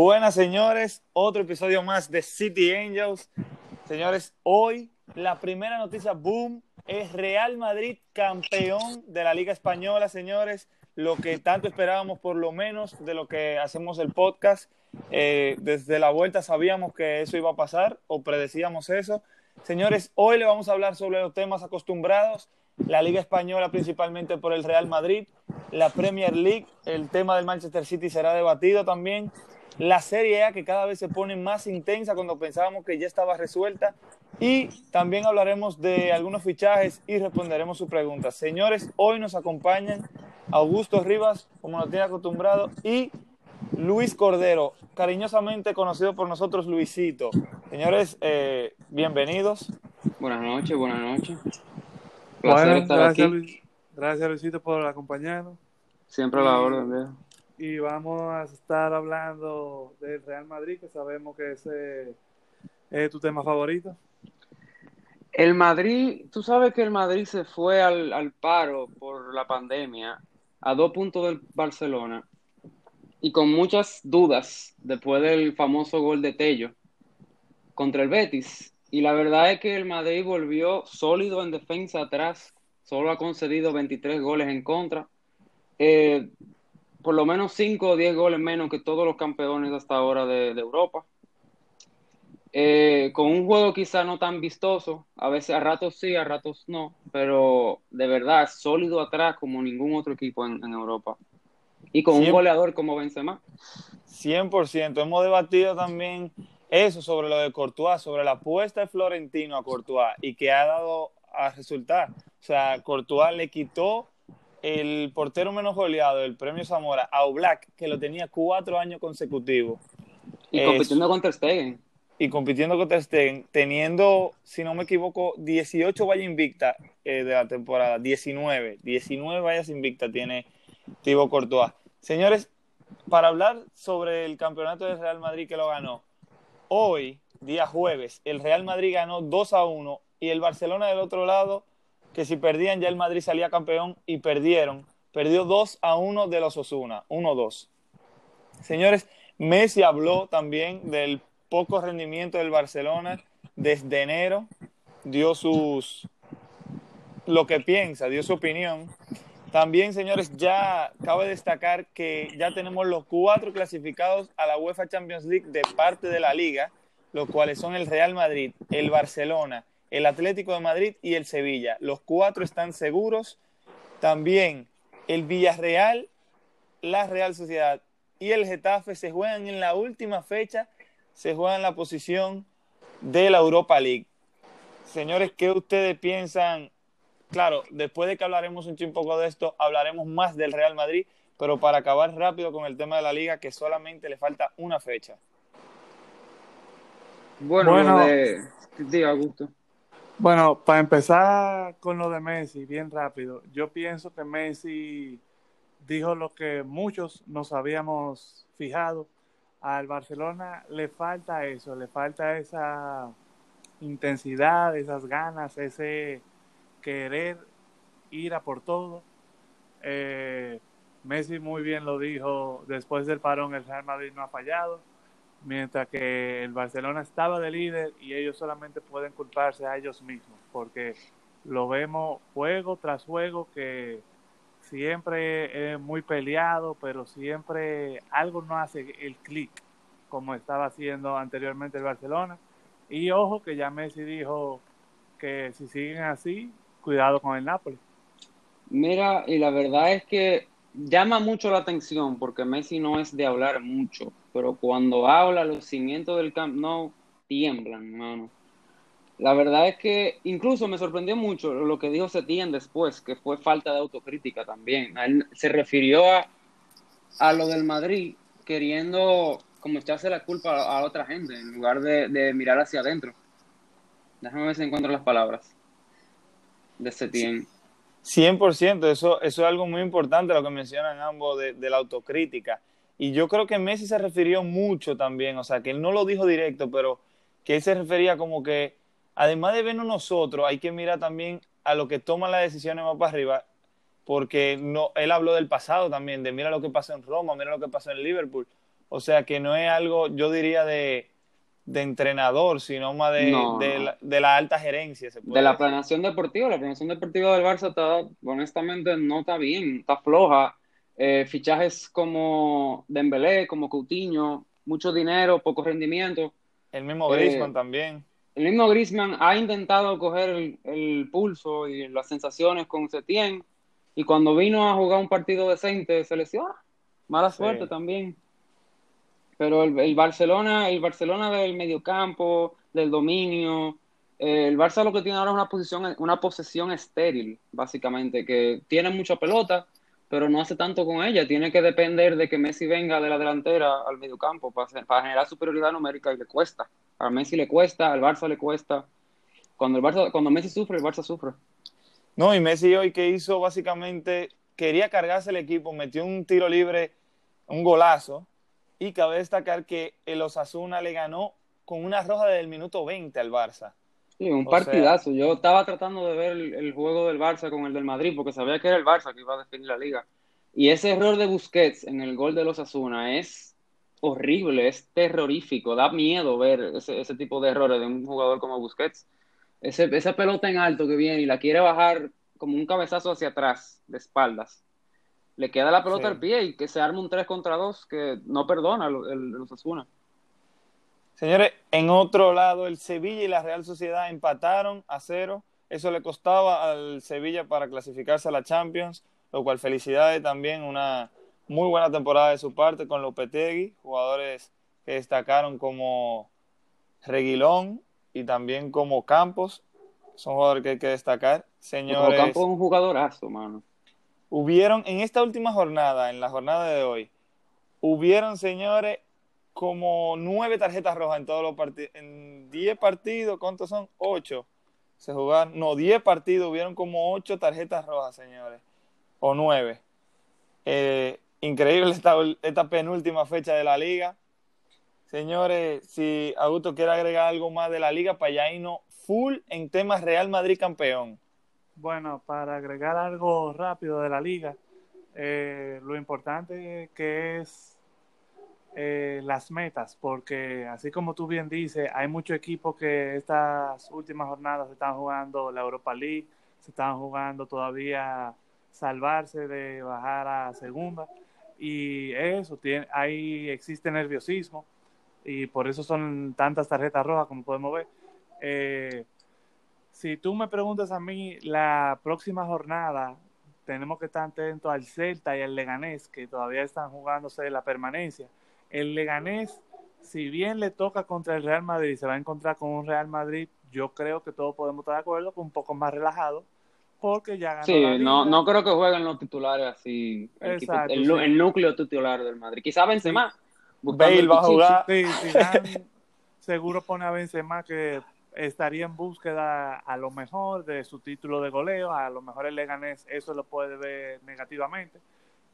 Buenas señores, otro episodio más de City Angels. Señores, hoy la primera noticia boom es Real Madrid campeón de la Liga Española, señores. Lo que tanto esperábamos, por lo menos, de lo que hacemos el podcast. Eh, desde la vuelta sabíamos que eso iba a pasar o predecíamos eso. Señores, hoy le vamos a hablar sobre los temas acostumbrados, la Liga Española principalmente por el Real Madrid, la Premier League, el tema del Manchester City será debatido también, la Serie A que cada vez se pone más intensa cuando pensábamos que ya estaba resuelta y también hablaremos de algunos fichajes y responderemos sus preguntas. Señores, hoy nos acompañan Augusto Rivas, como nos tiene acostumbrado, y Luis Cordero, cariñosamente conocido por nosotros Luisito. Señores, eh, bienvenidos. Buenas noches, buenas noches. Placer gracias, gracias Luisito por acompañarnos. Siempre a la orden, viejo. Y vamos a estar hablando del Real Madrid, que sabemos que ese es tu tema favorito. El Madrid, tú sabes que el Madrid se fue al, al paro por la pandemia a dos puntos del Barcelona y con muchas dudas después del famoso gol de Tello contra el Betis. Y la verdad es que el Madrid volvió sólido en defensa atrás, solo ha concedido 23 goles en contra, eh, por lo menos 5 o 10 goles menos que todos los campeones hasta ahora de, Europa. Eh, con un juego quizá no tan vistoso, a veces a ratos sí, a ratos no, pero de verdad sólido atrás como ningún otro equipo en Europa y con un goleador como Benzema. 100%. Hemos debatido también eso sobre lo de Courtois, sobre la apuesta de Florentino a Courtois y que ha dado a resultar. O sea, Courtois le quitó el portero menos goleado del premio Zamora a Oblak, que lo tenía cuatro años consecutivos. Y compitiendo contra Stegen. Y compitiendo contra Stegen, teniendo, si no me equivoco, 18 vallas invictas eh, de la temporada, 19, 19 vallas invictas tiene Thibaut Courtois. Señores, para hablar sobre el campeonato del Real Madrid que lo ganó, hoy, día jueves, el Real Madrid ganó 2 a 1 y el Barcelona del otro lado, que si perdían ya el Madrid salía campeón y perdieron, perdió 2 a 1 de los Osuna, 1-2. Señores, Messi habló también del poco rendimiento del Barcelona desde enero, dio sus lo que piensa, dio su opinión también, señores, ya cabe destacar que ya tenemos los cuatro clasificados a la UEFA Champions League de parte de la liga, los cuales son el Real Madrid, el Barcelona, el Atlético de Madrid y el Sevilla. Los cuatro están seguros. También el Villarreal, la Real Sociedad y el Getafe se juegan en la última fecha, se juegan en la posición de la Europa League. Señores, ¿qué ustedes piensan claro, después de que hablaremos un poco de esto, hablaremos más del Real Madrid, pero para acabar rápido con el tema de la liga, que solamente le falta una fecha. Bueno, bueno de... Augusto. Bueno, para empezar con lo de Messi, bien rápido, yo pienso que Messi dijo lo que muchos nos habíamos fijado. Al Barcelona le falta eso, le falta esa intensidad, esas ganas, ese querer ir a por todo. Eh, Messi muy bien lo dijo, después del parón el Real Madrid no ha fallado, mientras que el Barcelona estaba de líder y ellos solamente pueden culparse a ellos mismos, porque lo vemos juego tras juego que siempre es muy peleado, pero siempre algo no hace el clic como estaba haciendo anteriormente el Barcelona. Y ojo que ya Messi dijo que si siguen así, cuidado con el Napoli. Mira, y la verdad es que llama mucho la atención porque Messi no es de hablar mucho, pero cuando habla los cimientos del Camp Nou tiemblan, hermano. La verdad es que incluso me sorprendió mucho lo que dijo Setién después, que fue falta de autocrítica también. él se refirió a, a lo del Madrid queriendo como echarse la culpa a, otra gente en lugar de, de mirar hacia adentro. Déjame ver si encuentro las palabras de Setién. 100%, eso, eso es algo muy importante lo que mencionan ambos de, de, la autocrítica. Y yo creo que Messi se refirió mucho también, o sea, que él no lo dijo directo, pero que él se refería como que, además de vernos nosotros, hay que mirar también a lo que toman las decisiones más para arriba, porque no, él habló del pasado también, de mira lo que pasó en Roma, mira lo que pasó en Liverpool, O sea que no es algo, yo diría, de, de entrenador, sino más de, No, de, la, de la alta gerencia. Se puede De la decir. planeación deportiva, la planeación deportiva del Barça está, honestamente, no está bien, está floja. Eh, fichajes como Dembélé, como Coutinho, mucho dinero, poco rendimiento. El mismo Eh, Griezmann también. El mismo Griezmann ha intentado coger el, el pulso y las sensaciones con Setién y cuando vino a jugar un partido decente se lesionó. Mala Sí. suerte también. Pero el, el Barcelona, el Barcelona del mediocampo, del dominio, eh, el Barça lo que tiene ahora es una posición, una posesión estéril, básicamente, que tiene mucha pelota, pero no hace tanto con ella. Tiene que depender de que Messi venga de la delantera al mediocampo para, para generar superioridad numérica y le cuesta. A Messi le cuesta, al Barça le cuesta. Cuando el Barça, cuando Messi sufre, el Barça sufre. No, y Messi hoy que hizo básicamente, quería cargarse el equipo, metió un tiro libre, un golazo, y cabe destacar que el Osasuna le ganó con una roja desde el minuto 20 al Barça. Sí, un O partidazo. Yo estaba tratando de ver el, el juego del Barça con el del Madrid porque sabía que era el Barça que iba a definir la liga. Y ese error de Busquets en el gol de los Asuna es horrible, es terrorífico. Da miedo ver ese, ese tipo de errores de un jugador como Busquets. Ese, esa pelota en alto que viene y la quiere bajar como un cabezazo hacia atrás, de espaldas. Le queda la pelota Sí. al pie y que se arma un 3 contra 2 que no perdona el, el, los Asuna. Señores, en otro lado, el Sevilla y la Real Sociedad empataron a cero. Eso le costaba al Sevilla para clasificarse a la Champions, lo cual felicidades también, una muy buena temporada de su parte con Lopetegui, jugadores que destacaron como Reguilón y también como Campos, son jugadores que hay que destacar. Como Señores, campo es un jugadorazo, mano. Hubieron en esta última jornada, en la jornada de hoy, hubieron, señores, como nueve tarjetas rojas en todos los partidos. En diez partidos, ¿cuántos son? Ocho. Se jugaron, no, diez partidos, hubieron como ocho tarjetas rojas, señores. O nueve. Eh, increíble esta, penúltima fecha de la liga. Señores, si Augusto quiere agregar algo más de la liga, para full en temas Real Madrid campeón. Bueno, para agregar algo rápido de la liga, eh, lo importante que es eh, las metas, porque así como tú bien dices, hay muchos equipos que estas últimas jornadas se están jugando la Europa League, se están jugando todavía salvarse de bajar a segunda, y eso, tiene, ahí existe nerviosismo, y por eso son tantas tarjetas rojas como podemos ver. Eh, si tú me preguntas a mí, la próxima jornada tenemos que estar atentos al Celta y al Leganés, que todavía están jugándose la permanencia. El Leganés, si bien le toca contra el Real Madrid, se va a encontrar con un Real Madrid, yo creo que todos podemos estar de acuerdo, con un poco más relajado, porque ya ganó Sí, la no, no creo que jueguen los titulares así, el, equipo- Exacto, el, sí. el núcleo titular del Madrid. Quizá Benzema. buscando Bale va a jugar. Sí, Zidane seguro pone a Benzema que estaría en búsqueda a lo mejor de su título de goleo, a lo mejor el Leganés eso lo puede ver negativamente,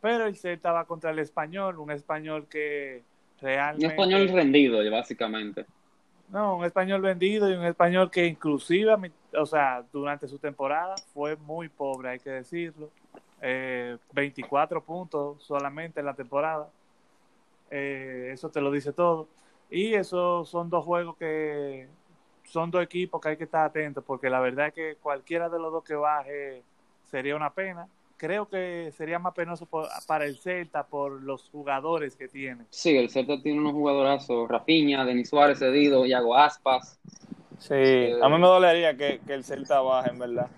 pero el Celta va contra el Español, un Español que Un realmente... español rendido, básicamente. No, un español vendido y un español que inclusive, o sea, durante su temporada fue muy pobre, hay que decirlo. Eh, 24 puntos solamente en la temporada. Eh, eso te lo dice todo. Y esos son dos juegos que son dos equipos que hay que estar atentos porque la verdad es que cualquiera de los dos que baje sería una pena. Creo que sería más penoso por- para el Celta por los jugadores que tiene. Sí, el Celta tiene unos jugadorazos. Rafinha, Denis Suárez cedido, Iago Aspas. Sí, a mí me dolería que, que el Celta baje, en verdad.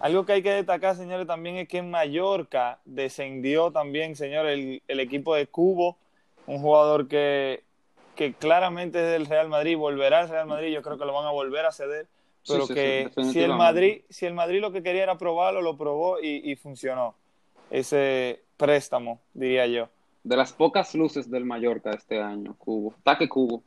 Algo que hay que destacar, señores, también es que en Mallorca descendió también, señores, el, el equipo de Cubo, un jugador que, que claramente es del Real Madrid, volverá al Real Madrid, yo creo que lo van a volver a ceder, Sí, pero sí, sí, que si el. Madrid, si el Madrid lo que quería era probarlo, lo probó y, y funcionó. Ese préstamo, diría yo. De las pocas luces del Mallorca este año, Cubo. Taque Cubo.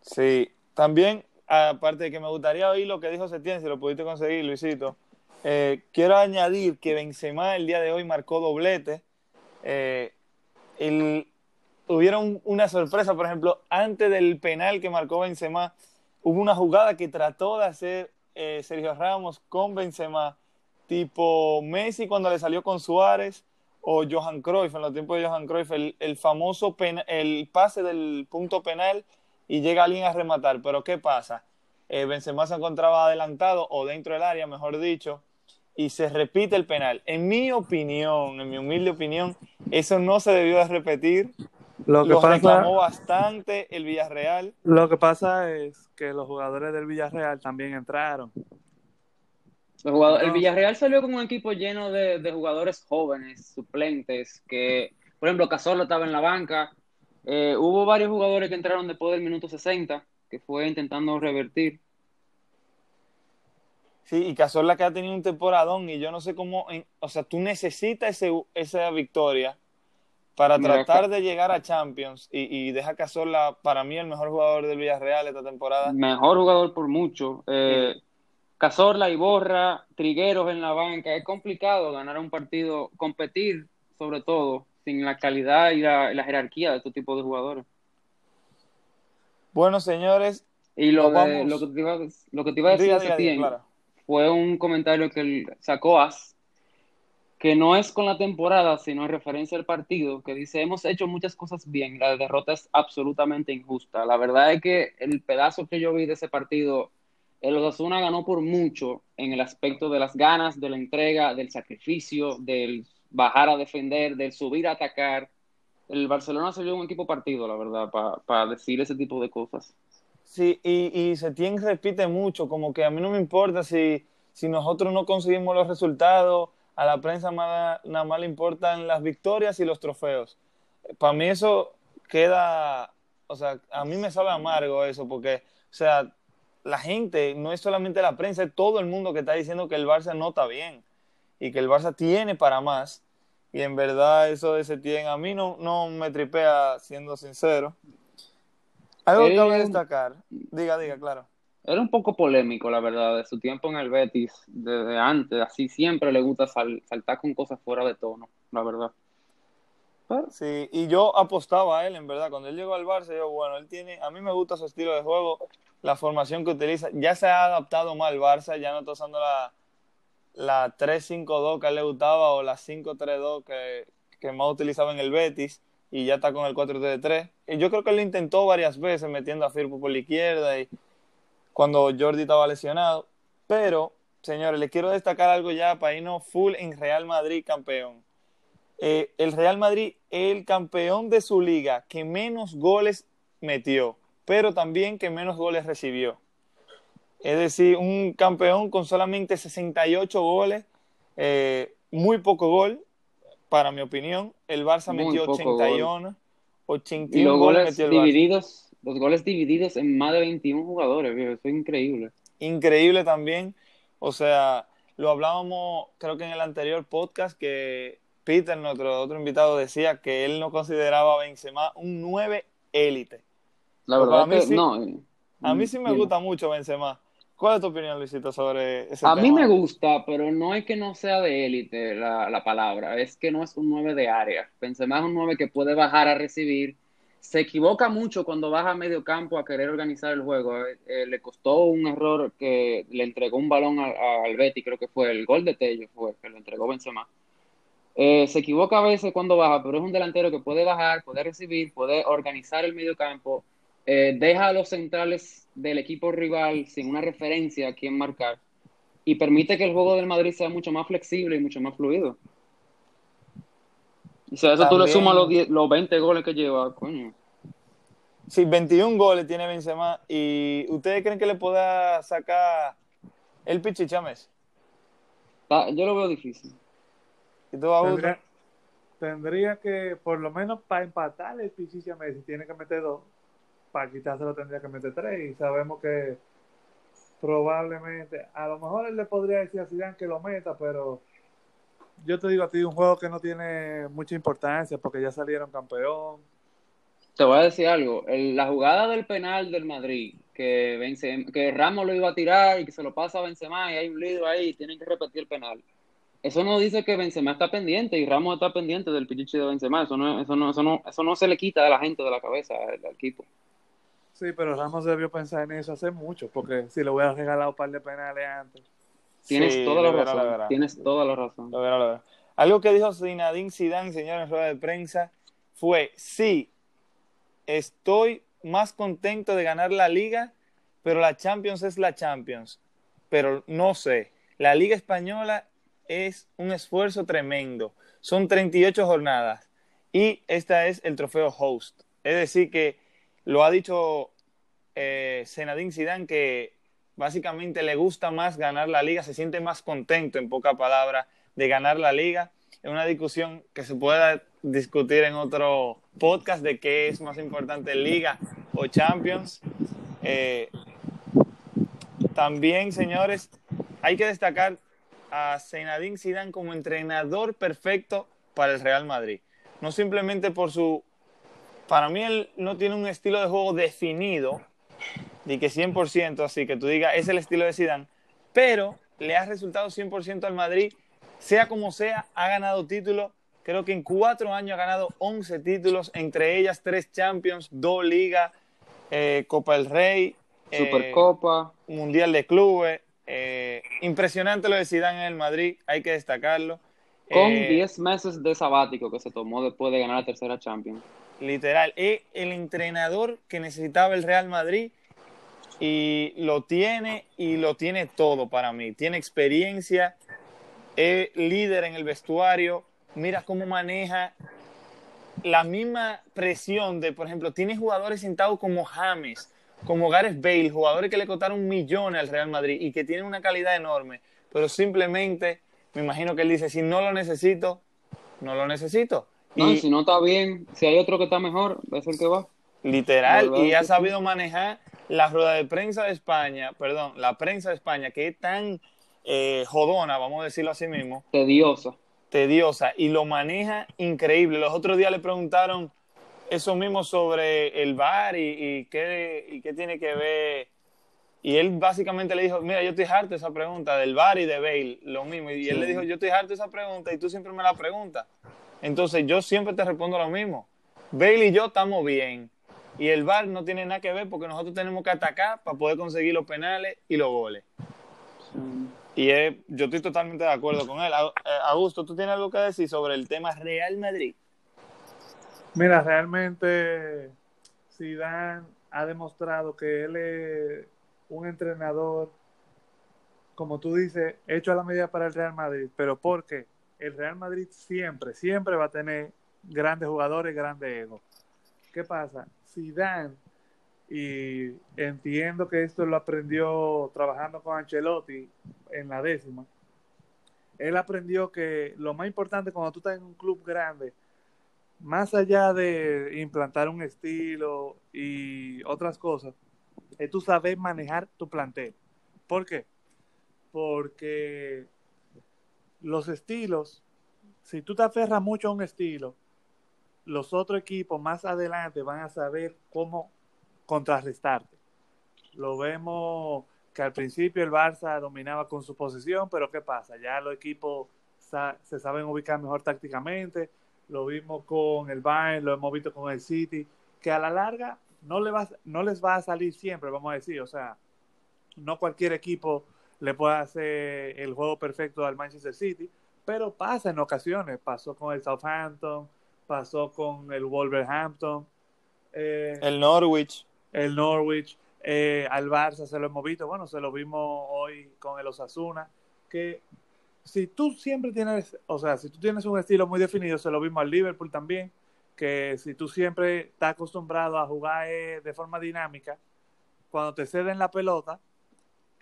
Sí, también, aparte de que me gustaría oír lo que dijo Setién, si lo pudiste conseguir, Luisito, eh, quiero añadir que Benzema el día de hoy marcó doblete. Eh, el- hubieron una sorpresa, por ejemplo, antes del penal que marcó Benzema, hubo una jugada que trató de hacer eh, Sergio Ramos con Benzema, tipo Messi cuando le salió con Suárez, o Johan Cruyff, en los tiempos de Johan Cruyff, el, el famoso el pase del punto penal y llega alguien a rematar. Pero ¿qué pasa? Eh, Benzema se encontraba adelantado o dentro del área, mejor dicho, y se repite el penal. En mi opinión, en mi humilde opinión, eso no se debió de repetir. Lo que pasa, reclamó bastante el Villarreal. Lo que pasa es que los jugadores del Villarreal también entraron. el Villarreal salió con un equipo lleno de, jugadores jóvenes, suplentes, que, por ejemplo, Cazorla estaba en la banca. Eh, hubo varios jugadores que entraron después del minuto 60, que fue intentando revertir. Sí, y Cazorla que ha tenido un temporadón y yo no sé cómo, o sea, tú necesitas ese, esa victoria para tratar de llegar a Champions y, y deja Cazorla para mí el mejor jugador del Villarreal esta temporada. Mejor jugador por mucho. Eh, Cazorla y Borra, Trigueros en la banca, es complicado ganar un partido, competir sobre todo, sin la calidad y la, jerarquía de este tipo de jugadores. Bueno, señores. Y lo, lo, que, te iba, lo que te iba a decir fue un comentario que sacó As, que no es con la temporada, sino en referencia al partido, que dice, hemos hecho muchas cosas bien, la derrota es absolutamente injusta. La verdad es que el pedazo que yo vi de ese partido, el Osasuna ganó por mucho en el aspecto de las ganas, de la entrega, del sacrificio, del bajar a defender, del subir a atacar. El Barcelona se vio un equipo partido, la verdad, para decir ese tipo de cosas. Sí, y, y Setién repite mucho, como que a mí no me importa si, si nosotros no conseguimos los resultados, a la prensa nada, nada más le importan las victorias y los trofeos. Para mí eso queda, o sea, a mí me sabe amargo eso, porque, o sea, la gente, no es solamente la prensa, es todo el mundo que está diciendo que el Barça no está bien y que el Barça tiene para más. Y en verdad eso de Setién a mí no, no me tripea, siendo sincero. Algo que cabe destacar. Diga, diga, claro. Era un poco polémico, la verdad, de su tiempo en el Betis, desde antes, así siempre le gusta saltar con cosas fuera de tono, la verdad. Sí, y yo apostaba a él, en verdad, cuando él llegó al Barça, yo, bueno, él tiene, a mí me gusta su estilo de juego, la formación que utiliza, ya se ha adaptado más al Barça, ya no está usando la, la 3-5-2 que a él le gustaba o la 5-3-2 que, que más utilizaba en el Betis y ya está con el 4-3. Y yo creo que él lo intentó varias veces metiendo a Firpo por la izquierda y cuando Jordi estaba lesionado. Pero, señores, les quiero destacar algo ya para irnos full en Real Madrid campeón. Eh, el Real Madrid es el campeón de su liga que menos goles metió, pero también que menos goles recibió. Es decir, un campeón con solamente 68 goles, eh, muy poco gol, para mi opinión. El Barça metió 81, 81 y los goles divididos, los goles divididos en más de 21 jugadores, eso es increíble. Increíble también. O sea, lo hablábamos creo que en el anterior podcast que Peter, nuestro otro invitado, decía que él no consideraba a Benzema un 9 élite. La verdad es que no. A mí sí me gusta mucho Benzema. ¿Cuál es tu opinión, Luisito, sobre ese A mí me gusta, pero no es que no sea de élite la, la, palabra, es que no es un 9 de área. Benzema es un 9 que puede bajar a recibir. Se equivoca mucho cuando baja a medio campo a querer organizar el juego. Eh, eh, le costó un error que le entregó un balón al Betty, creo que fue el gol de Tello, fue que lo entregó Benzema. Eh, se equivoca a veces cuando baja, pero es un delantero que puede bajar, puede recibir, puede organizar el medio campo, deja a los centrales del equipo rival sin una referencia a quién marcar y permite que el juego del Madrid sea mucho más flexible y mucho más fluido. Y si a eso tú le sumas los, los 20 goles que lleva, coño. Sí, 21 goles tiene Benzema. ¿Y ustedes creen que le pueda sacar el Pichichames? Yo lo veo difícil. ¿Y tú, tendría, tendría que, por lo menos para empatar el Pichichames, tiene que meter dos para quitárselo tendría que meter tres y sabemos que probablemente, a lo mejor él le podría decir a Zidane que lo meta, pero yo te digo a ti, un juego que no tiene mucha importancia porque ya salieron campeón. Te voy a decir algo, la jugada del penal del Madrid, que, vence, que Ramos lo iba a tirar y que se lo pasa a Benzema y hay un lío ahí y tienen que repetir el penal. Eso no dice que Benzema está pendiente y Ramos está pendiente del pichichi de Benzema, eso no, eso no, eso no, eso no se le quita a la gente de la cabeza al equipo. Sí, pero Ramos debió pensar en eso hace mucho, porque si le hubiera regalado un par de penales antes. Tienes toda la razón. Tienes toda la razón. Algo que dijo Zinedine Zidane, señor, en rueda de prensa, fue, sí, estoy más contento de ganar la liga, pero la Champions es la Champions. Pero no sé, la liga española es un esfuerzo tremendo. Son 38 jornadas y esta es el trofeo host. Es decir, que lo ha dicho eh, Zinedine Zidane que básicamente le gusta más ganar la liga, se siente más contento, en poca palabra, de ganar la liga. Es una discusión que se pueda discutir en otro podcast de qué es más importante, liga o Champions. Eh, también, señores, hay que destacar a Zinedine Zidane como entrenador perfecto para el Real Madrid. No simplemente por su... Para mí él no tiene un estilo de juego definido, de que 100%, así que tú digas, es el estilo de Zidane, pero le ha resultado 100% al Madrid, sea como sea, ha ganado títulos, creo que en cuatro años ha ganado 11 títulos, entre ellas tres Champions, dos Ligas, eh, Copa del Rey, eh, Supercopa, Mundial de Clubes, eh, impresionante lo de Zidane en el Madrid, hay que destacarlo. Con 10 meses de sabático que se tomó después de ganar la tercera Champions. Literal, es el entrenador que necesitaba el Real Madrid y lo tiene y lo tiene todo para mí. Tiene experiencia, es líder en el vestuario, mira cómo maneja la misma presión de, por ejemplo, tiene jugadores sentados como James, como Gareth Bale, jugadores que le costaron millones al Real Madrid y que tienen una calidad enorme, pero simplemente me imagino que él dice, si no lo necesito, no lo necesito. No, y si no está bien, si hay otro que está mejor, es el que va. Literal, y ha sabido manejar la rueda de prensa de España, perdón, la prensa de España, que es tan eh, jodona, vamos a decirlo así mismo. Tediosa. Tediosa, y lo maneja increíble. Los otros días le preguntaron eso mismo sobre el bar y, qué, y qué tiene que ver. Y él básicamente le dijo, mira, yo estoy harto de esa pregunta del bar y de Bale, lo mismo. Y él le dijo, yo estoy harto de esa pregunta y tú siempre me la preguntas. Entonces yo siempre te respondo lo mismo. Bale y yo estamos bien. Y el VAR no tiene nada que ver porque nosotros tenemos que atacar para poder conseguir los penales y los goles. Y yo estoy totalmente de acuerdo con él. Eh, Augusto, ¿tú tienes algo que decir sobre el tema Real Madrid? Mira, realmente Zidane ha demostrado que él es un entrenador, como tú dices, hecho a la medida para el Real Madrid. Pero porque el Real Madrid siempre, siempre va a tener grandes jugadores, grandes egos. ¿Qué pasa? Zidane, y entiendo que esto lo aprendió trabajando con Ancelotti en la décima, él aprendió que lo más importante cuando tú estás en un club grande, más allá de implantar un estilo y otras cosas, es tú saber manejar tu plantel. ¿Por qué? Porque los estilos, si tú te aferras mucho a un estilo, los otros equipos más adelante van a saber cómo contrarrestarte. Lo vemos que al principio el Barça dominaba con su posición, pero ¿qué pasa? Ya los equipos se saben ubicar mejor tácticamente. Lo vimos con el Bayern, lo hemos visto con el City, que a la larga no, le va, no les va a salir siempre, vamos a decir. O sea, no cualquier equipo le puede hacer el juego perfecto al Manchester City, pero pasa en ocasiones. Pasó con el Southampton, pasó con el Wolverhampton. Eh, el Norwich. El Norwich. Eh, al Barça se lo hemos visto, bueno, se lo vimos hoy con el Osasuna, que si tú siempre tienes, o sea, si tú tienes un estilo muy definido, se lo vimos al Liverpool también, que si tú siempre estás acostumbrado a jugar eh, de forma dinámica, cuando te ceden la pelota,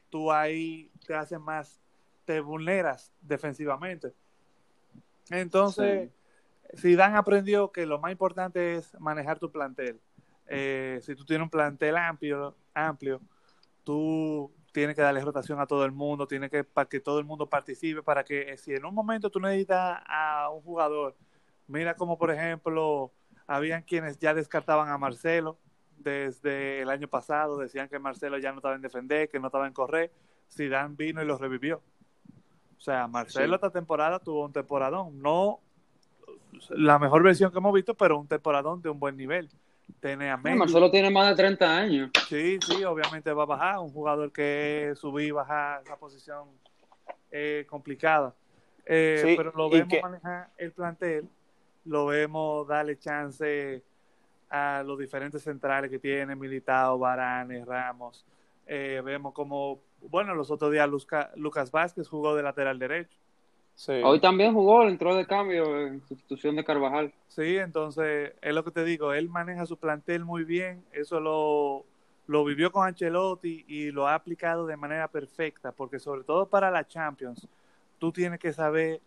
tú ahí te haces más, te vulneras defensivamente. Entonces, Zidane aprendió que lo más importante es manejar tu plantel. Eh, si tú tienes un plantel amplio, amplio, tú tienes que darle rotación a todo el mundo, tienes que para que todo el mundo participe, para que eh, si en un momento tú necesitas a un jugador, mira como por ejemplo, habían quienes ya descartaban a Marcelo desde el año pasado, decían que Marcelo ya no estaba en defender, que no estaba en correr, Zidane vino y lo revivió. O sea, Marcelo esta temporada tuvo un temporadón, no la mejor versión que hemos visto, pero un temporadón de un buen nivel. Tiene a Marcelo tiene más de 30 años. Sí, sí, obviamente va a bajar. Un jugador que subir y bajar esa posición complicada. Eh, Sí, pero lo vemos que- manejar el plantel, lo vemos darle chance a los diferentes centrales que tiene, Militao, Varane, Ramos. Eh, vemos como, bueno, los otros días Lucas Vázquez jugó de lateral derecho. Sí. Hoy también jugó, entró de cambio en sustitución de Carvajal. Sí, entonces es lo que te digo, él maneja su plantel muy bien, eso lo, lo vivió con Ancelotti y lo ha aplicado de manera perfecta, porque sobre todo para la Champions, tú tienes que saber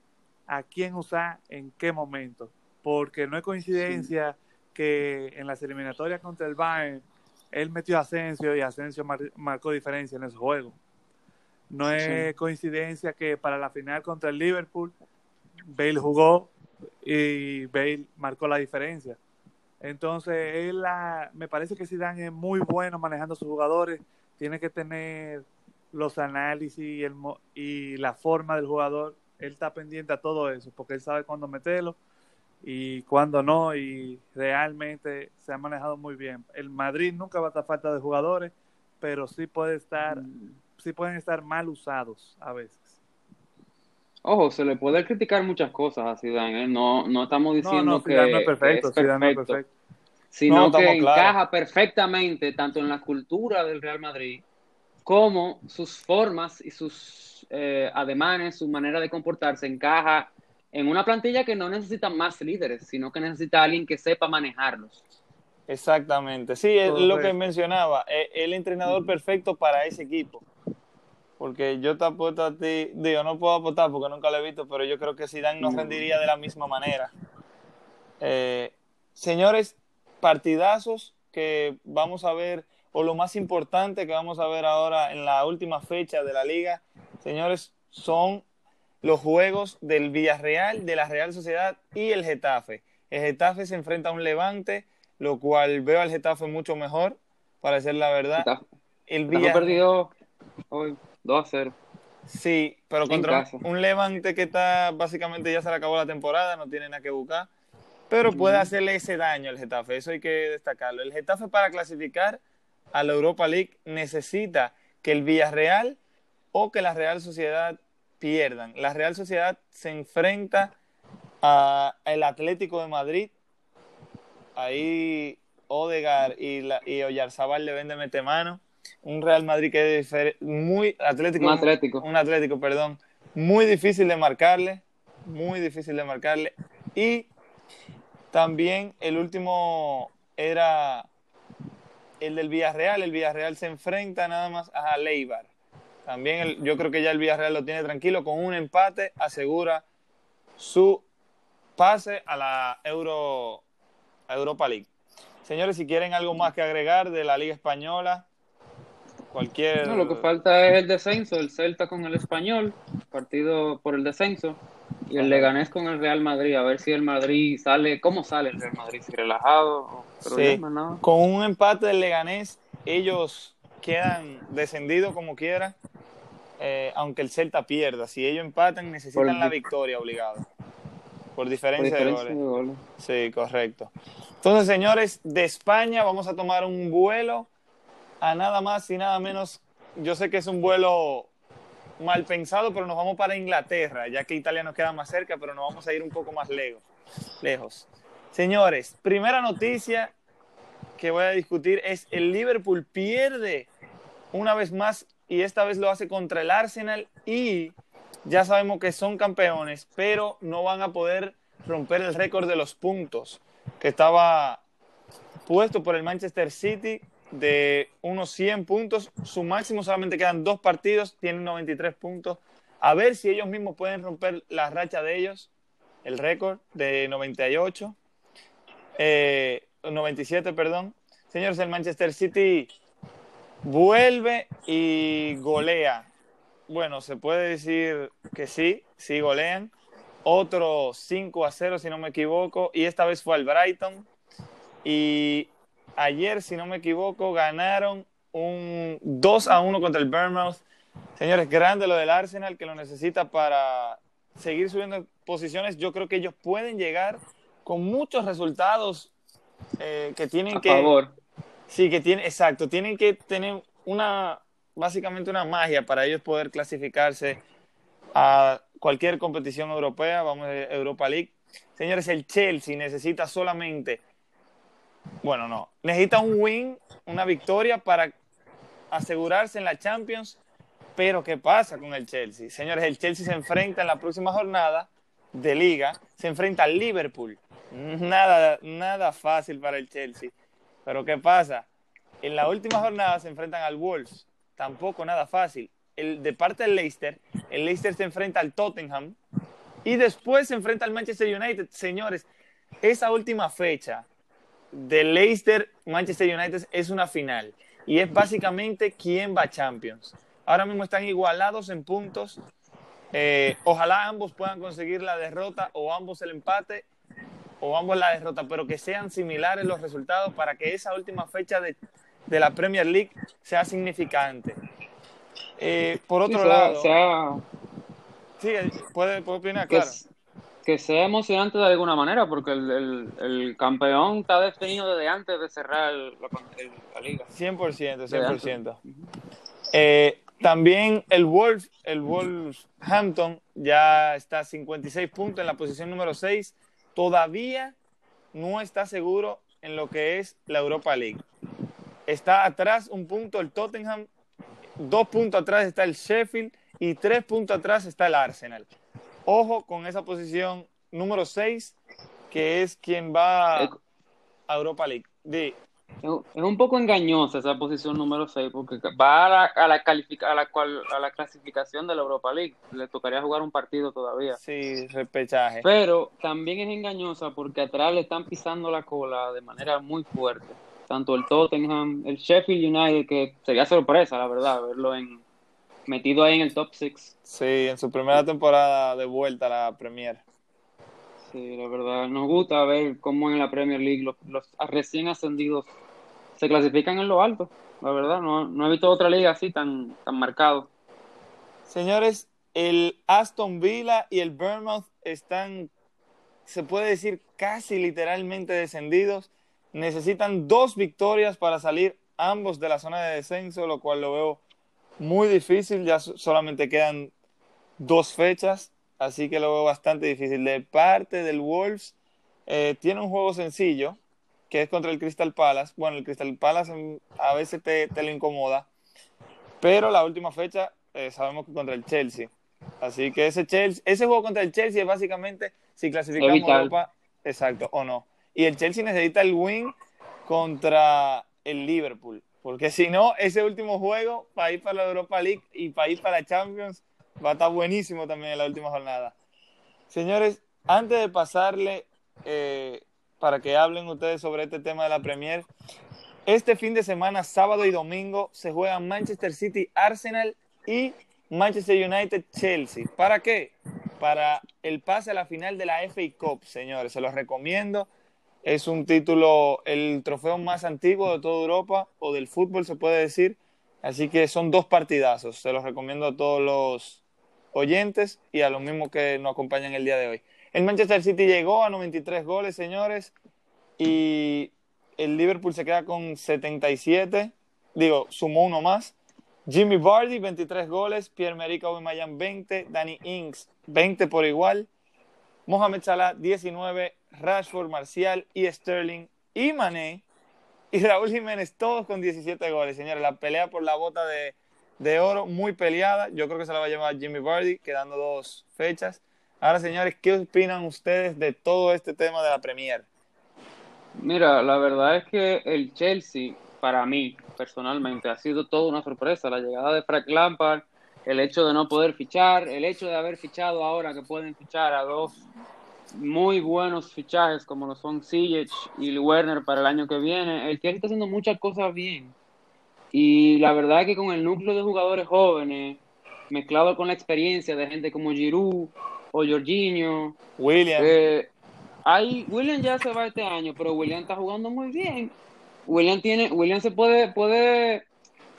a quién usar en qué momento, porque no es coincidencia que en las eliminatorias contra el Bayern, él metió a Asensio y Asensio mar- marcó diferencia en ese juego. No Sí. es coincidencia que para la final contra el Liverpool, Bale jugó y Bale marcó la diferencia. Entonces, él la- me parece que Zidane es muy bueno manejando a sus jugadores, tiene que tener los análisis y, el, y la forma del jugador, él está pendiente a todo eso, porque él sabe cuándo meterlo y cuándo no, y realmente se ha manejado muy bien. El Madrid nunca va a estar falta de jugadores, pero sí puede estar, sí pueden estar mal usados a veces. Ojo, se le puede criticar muchas cosas a Zidane, ¿eh? No, no estamos diciendo no, que, no es que perfecto, es Zidane no es perfecto, sino No, que encaja perfectamente tanto en la cultura del Real Madrid como sus formas y sus eh, ademanes, su manera de comportarse encaja en una plantilla que no necesita más líderes, sino que necesita alguien que sepa manejarlos. Exactamente, sí, es lo que mencionaba, es el entrenador perfecto para ese equipo. Porque yo te apuesto a ti, digo, no puedo apostar porque nunca lo he visto, pero yo creo que Zidane no No. rendiría de la misma manera. Eh, señores, partidazos que vamos a ver, o lo más importante que vamos a ver ahora en la última fecha de la liga, señores, son los juegos del Villarreal, de la Real Sociedad y el Getafe. El Getafe se enfrenta a un Levante, lo cual veo al Getafe mucho mejor, para decir la verdad. Getafe, El Villarreal, perdió hoy 2 a 0. sí, pero contra un, Levante que está básicamente ya se le acabó la temporada, no tiene nada que buscar, pero puede hacerle ese daño al Getafe, eso hay que destacarlo. El Getafe para clasificar a la Europa League necesita que el Villarreal o que la Real Sociedad pierdan. La Real Sociedad se enfrenta al Atlético de Madrid. Ahí Odegar y, la, y Oyarzabal le venden mete mano. Un Real Madrid que es muy atlético. Un Atlético. Un Atlético, perdón. Muy difícil de marcarle. Muy difícil de marcarle. Y también el último era el del Villarreal. El Villarreal se enfrenta nada más a Leibar. También el- yo creo que ya el Villarreal lo tiene tranquilo. Con un empate asegura su pase a la Euro, Europa League. Señores, si quieren algo más que agregar de la Liga Española, cualquier... No, lo que falta es el descenso, el Celta con el Español, partido por el descenso, y el Leganés con el Real Madrid, a ver si el Madrid sale, ¿cómo sale el Real Madrid? Si relajado, o Sí. problema, ¿no? Con un empate del Leganés, ellos quedan descendidos como quiera, eh, aunque el Celta pierda. Si ellos empatan, necesitan Por- la victoria obligado. Por Por diferencia, diferencia de goles. Sí, correcto. Entonces, señores, de España vamos a tomar un vuelo a nada más y nada menos. Yo sé que es un vuelo mal pensado, pero nos vamos para Inglaterra, ya que Italia nos queda más cerca, pero nos vamos a ir un poco más lejos. lejos. Señores, primera noticia que voy a discutir es el Liverpool pierde una vez más y esta vez lo hace contra el Arsenal y ya sabemos que son campeones, pero no van a poder romper el récord de los puntos que estaba puesto por el Manchester City de unos 100 puntos. Su máximo solamente quedan dos partidos, tienen 93 puntos. A ver si ellos mismos pueden romper la racha de ellos, el récord de 98, eh, 97, perdón. Señores, el Manchester City vuelve y golea. Bueno, se puede decir que sí, sí golean. Otro 5 a 0, si no me equivoco. Y esta vez fue al Brighton. Y ayer, si no me equivoco, ganaron un 2 a 1 contra el Bournemouth. Señores, grande lo del Arsenal que lo necesita para seguir subiendo posiciones. Yo creo que ellos pueden llegar con muchos resultados eh, que tienen A que. favor. Sí, que tienen, exacto, tienen que tener una, básicamente una magia para ellos poder clasificarse a cualquier competición europea, vamos a Europa League. Señores, el Chelsea necesita solamente, bueno, no, necesita un win, una victoria para asegurarse en la Champions. Pero ¿qué pasa con el Chelsea? Señores, el Chelsea se enfrenta en la próxima jornada de liga, se enfrenta al Liverpool. Nada, nada fácil para el Chelsea. Pero ¿qué pasa? En la última jornada se enfrentan al Wolves. Tampoco nada fácil. El, de parte del Leicester, el Leicester se enfrenta al Tottenham y después se enfrenta al Manchester United. Señores, esa última fecha del Leicester-Manchester United es una final y es básicamente quién va a Champions. Ahora mismo están igualados en puntos. Eh, ojalá ambos puedan conseguir la derrota o ambos el empate o ambos la derrota, pero que sean similares los resultados para que esa última fecha de, de la Premier League sea significante. Eh, por otro Sí, sea- lado, sea- sí, puede, puede opinar, que, claro. que sea emocionante de alguna manera, porque el, el- el campeón está definido desde antes de cerrar el- la, liga. 100%, Desde antes. 100%. Eh, también el Wolf, el Wolverhampton ya está a 56 puntos en la posición número 6. Todavía no está seguro en lo que es la Europa League. Está atrás un punto el Tottenham, dos puntos atrás está el Sheffield y tres puntos atrás está el Arsenal. Ojo con esa posición número 6, que es quien va a Europa League. Di, Es un poco engañosa esa posición número 6 porque va a la, a la, califica- a la, cual- a la clasificación de la Europa League. Le tocaría jugar un partido todavía. sí, repechaje. Pero también es engañosa porque atrás le están pisando la cola de manera muy fuerte. Tanto el Tottenham, el Sheffield United, que sería sorpresa, la verdad, verlo en metido ahí en el top 6. Sí, en su primera temporada de vuelta a la Premier. Sí, la verdad, nos gusta ver cómo en la Premier League los, los recién ascendidos se clasifican en lo alto. La verdad, no, no he visto otra liga así tan, tan marcado. Señores, el Aston Villa y el Bournemouth están, se puede decir, casi literalmente descendidos. Necesitan dos victorias para salir ambos de la zona de descenso, lo cual lo veo muy difícil. Ya so- solamente quedan dos fechas, así que lo veo bastante difícil. De parte del Wolves, eh, tiene un juego sencillo, que es contra el Crystal Palace. Bueno, el Crystal Palace a veces te, te lo incomoda, pero la última fecha eh, sabemos que contra el Chelsea. Así que ese, Chelsea, ese juego contra el Chelsea es básicamente si clasificamos a. Europa, exacto, o no. Y el Chelsea necesita el win contra el Liverpool, porque si no, ese último juego para ir para la Europa League y para ir para la Champions va a estar buenísimo también en la última jornada. Señores, antes de pasarle eh, para que hablen ustedes sobre este tema de la Premier, este fin de semana, sábado y domingo, se juegan Manchester City Arsenal y Manchester United Chelsea. ¿Para qué? Para el pase a la final de la FA Cup, señores. Se los recomiendo. Es un título, el trofeo más antiguo de toda Europa o del fútbol, se puede decir. Así que son dos partidazos. Se los recomiendo a todos los oyentes y a los mismos que nos acompañan el día de hoy. El Manchester City llegó a 93 goles, señores, y el Liverpool se queda con 77. Digo, sumó uno más. Jimmy Vardy, 23 goles. Pierre-Emerick Aubameyang, 20. Danny Ings, 20 por igual. Mohamed Salah, 19. Rashford, Marcial y Sterling y Mané y Raúl Jiménez, todos con 17 goles, señores. La pelea por la bota de, de oro, muy peleada. Yo creo que se la va a llevar Jimmy Vardy, quedando dos fechas. Ahora, señores, ¿qué opinan ustedes de todo este tema de la Premier? Mira, la verdad es que el Chelsea, para mí, personalmente, ha sido toda una sorpresa. La llegada de Frank Lampard, el hecho de no poder fichar, el hecho de haber fichado ahora que pueden fichar a dos muy buenos fichajes como lo son Ziyech y Werner para el año que viene. El Chelsea está haciendo muchas cosas bien. Y la verdad es que con el núcleo de jugadores jóvenes, mezclado con la experiencia de gente como Giroud o Jorginho, William, eh, hay, William ya se va este año, pero William está jugando muy bien. William tiene, William se puede, puede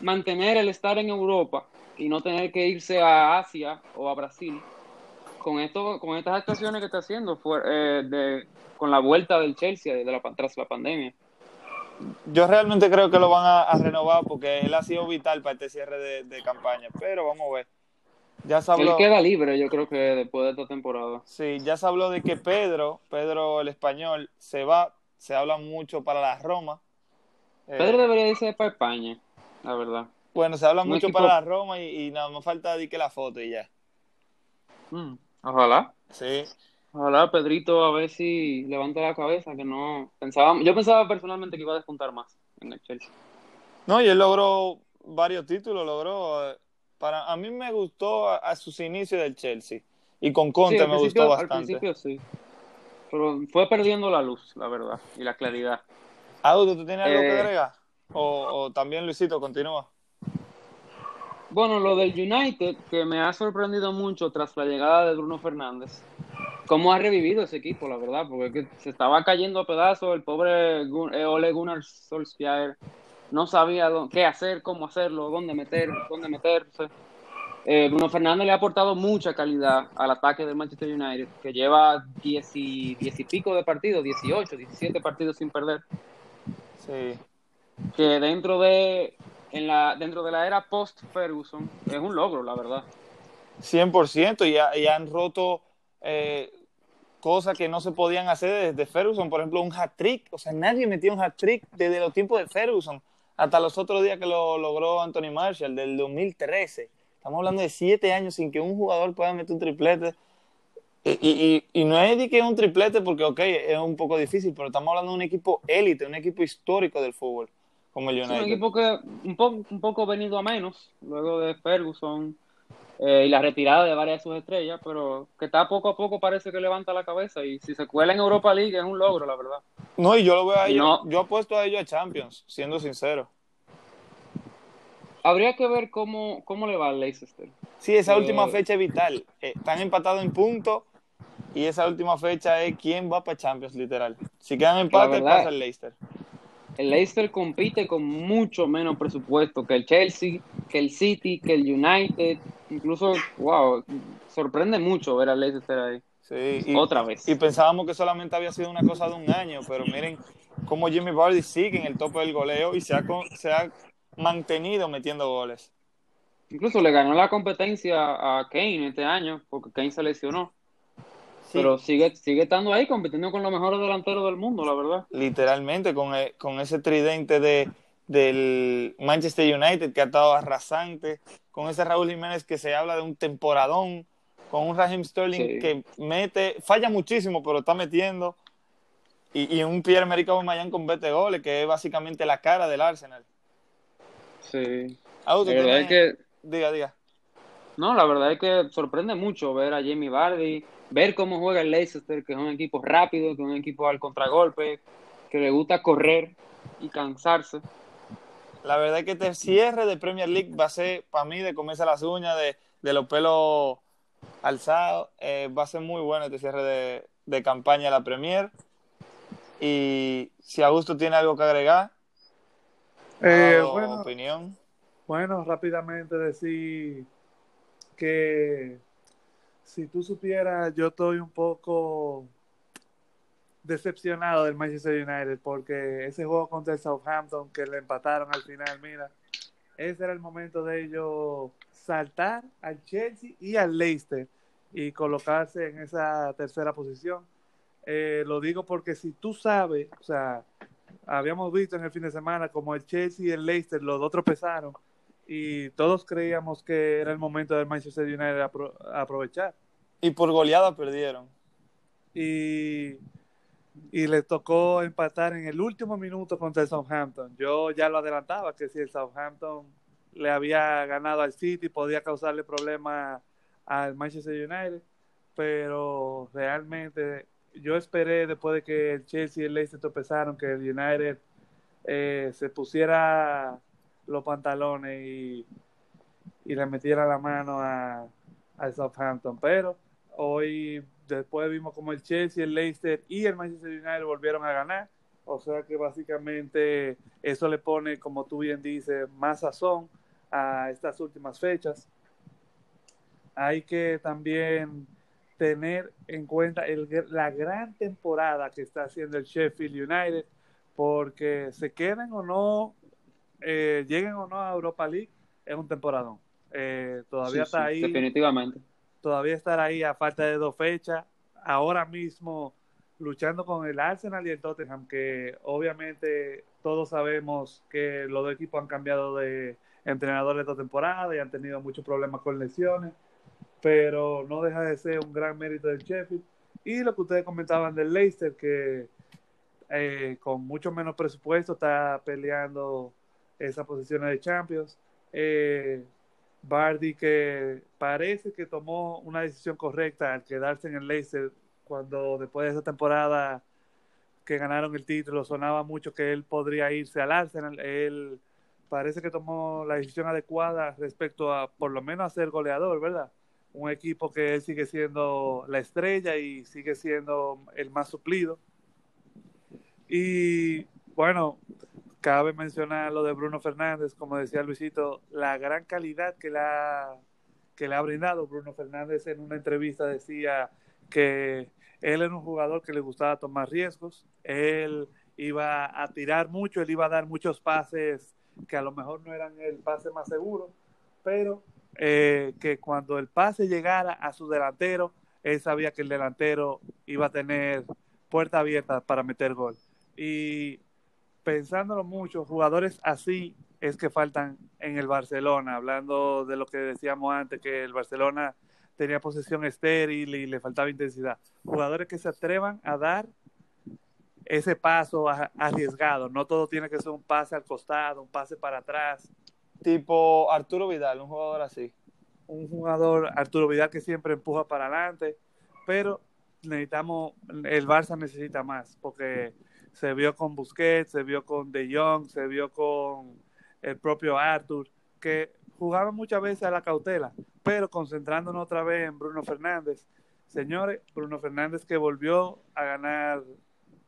mantener el estar en Europa y no tener que irse a Asia o a Brasil con esto, con estas actuaciones que está haciendo fue, eh, de, con la vuelta del Chelsea de la, tras la pandemia. yo realmente creo que lo van a, a renovar porque él ha sido vital para este cierre de, de campaña. Pero vamos a ver. Ya se habló, Él queda libre, yo creo que después de esta temporada. sí, ya se habló de que Pedro, Pedro el español, se va, se habla mucho para la Roma. Eh, Pedro debería irse para España, la verdad. Bueno, se habla mucho equipo- para la Roma y, y nada más falta de que la foto y ya. Mm, Ojalá. Sí, Ojalá Pedrito a ver si levanta la cabeza, que no pensaba, yo pensaba personalmente que iba a despuntar más en el Chelsea. No, y él logró varios títulos, logró. eh, Para, a mí me gustó a, a sus inicios del Chelsea. Y con Conte Sí, al me gustó Al bastante. principio sí. Pero fue perdiendo la luz, la verdad, y la claridad. Audo, ¿tú tienes algo que Eh. agregar? O, o también Luisito, continúa. Bueno, lo del United, que me ha sorprendido mucho tras la llegada de Bruno Fernández. Cómo ha revivido ese equipo, la verdad, porque es que se estaba cayendo a pedazos. El pobre Gun- eh, Ole Gunnar Solskjaer no sabía qué hacer, cómo hacerlo, dónde meter, dónde meterse. Eh, Bruno Fernández le ha aportado mucha calidad al ataque del Manchester United, que lleva 10 y, 10 y pico de partidos, 18, 17 partidos sin perder. Sí. Que dentro de, en la, dentro de la era post-Ferguson es un logro, la verdad. 100% y, ha- y han roto eh, cosas que no se podían hacer desde Ferguson. Por ejemplo, un hat-trick. O sea, nadie metió un hat-trick desde los tiempos de Ferguson. Hasta los otros días que lo logró Anthony Marshall, del 2013. Estamos hablando de siete años sin que un jugador pueda meter un triplete. Y no es de que es un triplete porque, ok, es un poco difícil, pero estamos hablando de un equipo élite, un equipo histórico del fútbol, como el Es United. un equipo que un poco, un poco venido a menos luego de Ferguson eh, y la retirada de varias de sus estrellas, pero que está poco a poco parece que levanta la cabeza y si se cuela en Europa League es un logro, la verdad. No, y yo lo veo a ellos, No. yo apuesto a ellos a Champions, siendo sincero. Habría que ver cómo, cómo le va al Leicester. Sí, esa Eh, última fecha es vital. Eh, están empatados en puntos y esa última fecha es quién va para Champions, literal. Si quedan empate, verdad- pasa el Leicester. El Leicester compite con mucho menos presupuesto que el Chelsea, que el City, que el United. Incluso, wow, sorprende mucho ver al Leicester ahí. Sí, y, Otra vez. y pensábamos que solamente había sido una cosa de un año, pero miren cómo Jimmy Vardy sigue en el tope del goleo y se ha, se ha mantenido metiendo goles. Incluso le ganó la competencia a Kane este año, porque Kane se lesionó. Sí, Pero sigue, sigue estando ahí compitiendo con los mejores delanteros del mundo, la verdad. literalmente con, e- con ese tridente de, del Manchester United que ha estado arrasante, con ese Raúl Jiménez que se habla de un temporadón, con un Raheem Sterling Sí. que mete, falla muchísimo, pero está metiendo, y, y un Pierre-Emerick Aubameyang con 20 goles, que es básicamente la cara del Arsenal. Sí. Auto, La verdad es tiene- que, Diga, diga. No, la verdad es que sorprende mucho ver a Jamie Vardy, ver cómo juega el Leicester, que es un equipo rápido, que es un equipo al contragolpe, que le gusta correr y cansarse. La verdad es que este cierre de Premier League va a ser, para mí, de comerse las uñas, de, de los pelos alzados. Eh, va a ser muy bueno este cierre de, de campaña de la Premier. Y si Augusto tiene algo que agregar, Eh, bueno, opinión. Bueno, rápidamente decir que si tú supieras, yo estoy un poco decepcionado del Manchester United porque ese juego contra el Southampton que le empataron al final, mira, ese era el momento de ellos saltar al Chelsea y al Leicester y colocarse en esa tercera posición. Eh, lo digo porque si tú sabes, o sea, habíamos visto en el fin de semana como el Chelsea y el Leicester, los dos tropezaron y todos creíamos que era el momento del Manchester United apro aprovechar. Y por goleada perdieron. Y, y le tocó empatar en el último minuto contra el Southampton. Yo ya lo adelantaba que si el Southampton le había ganado al City podía causarle problemas al Manchester United, pero realmente yo esperé después de que el Chelsea y el Leicester tropezaron que el United eh, se pusiera los pantalones y, y le metiera la mano a, Southampton, pero hoy después vimos como el Chelsea, el Leicester y el Manchester United volvieron a ganar, o sea que básicamente eso le pone, como tú bien dices, más sazón a estas últimas fechas. Hay que también tener en cuenta la gran temporada que está haciendo el Sheffield United, porque se queden o no, eh, lleguen o no a Europa League, es un temporadón. Eh, todavía Sí, está sí, ahí. Definitivamente. Todavía estará ahí a falta de dos fechas. Ahora mismo luchando con el Arsenal y el Tottenham, que obviamente todos sabemos que los dos equipos han cambiado de entrenador esta temporada y han tenido muchos problemas con lesiones, pero no deja de ser un gran mérito del Sheffield. Y lo que ustedes comentaban del Leicester, que eh, con mucho menos presupuesto está peleando esa posición de Champions. Eh, Bardi que parece que tomó una decisión correcta al quedarse en el Leicester cuando después de esa temporada que ganaron el título sonaba mucho que él podría irse al Arsenal. Él parece que tomó la decisión adecuada respecto a por lo menos a ser goleador, ¿verdad? Un equipo que él sigue siendo la estrella y sigue siendo el más suplido. Y bueno, cabe mencionar lo de Bruno Fernández, como decía Luisito, la gran calidad que le ha, que le ha brindado Bruno Fernández en una entrevista decía que él era un jugador que le gustaba tomar riesgos, él iba a tirar mucho, él iba a dar muchos pases que a lo mejor no eran el pase más seguro, pero eh, que cuando el pase llegara a su delantero, él sabía que el delantero iba a tener puerta abierta para meter gol. Y pensándolo mucho, jugadores así es que faltan en el Barcelona, hablando de lo que decíamos antes, que el Barcelona tenía posesión estéril y le faltaba intensidad. Jugadores que se atrevan a dar ese paso arriesgado, no todo tiene que ser un pase al costado, un pase para atrás. Tipo Arturo Vidal, un jugador así. Un jugador, Arturo Vidal, que siempre empuja para adelante, pero necesitamos, el Barça necesita más, porque se vio con Busquets, se vio con De Jong, se vio con el propio Arthur, que jugaban muchas veces a la cautela, pero concentrándonos otra vez en Bruno Fernández. Señores, Bruno Fernández que volvió a ganar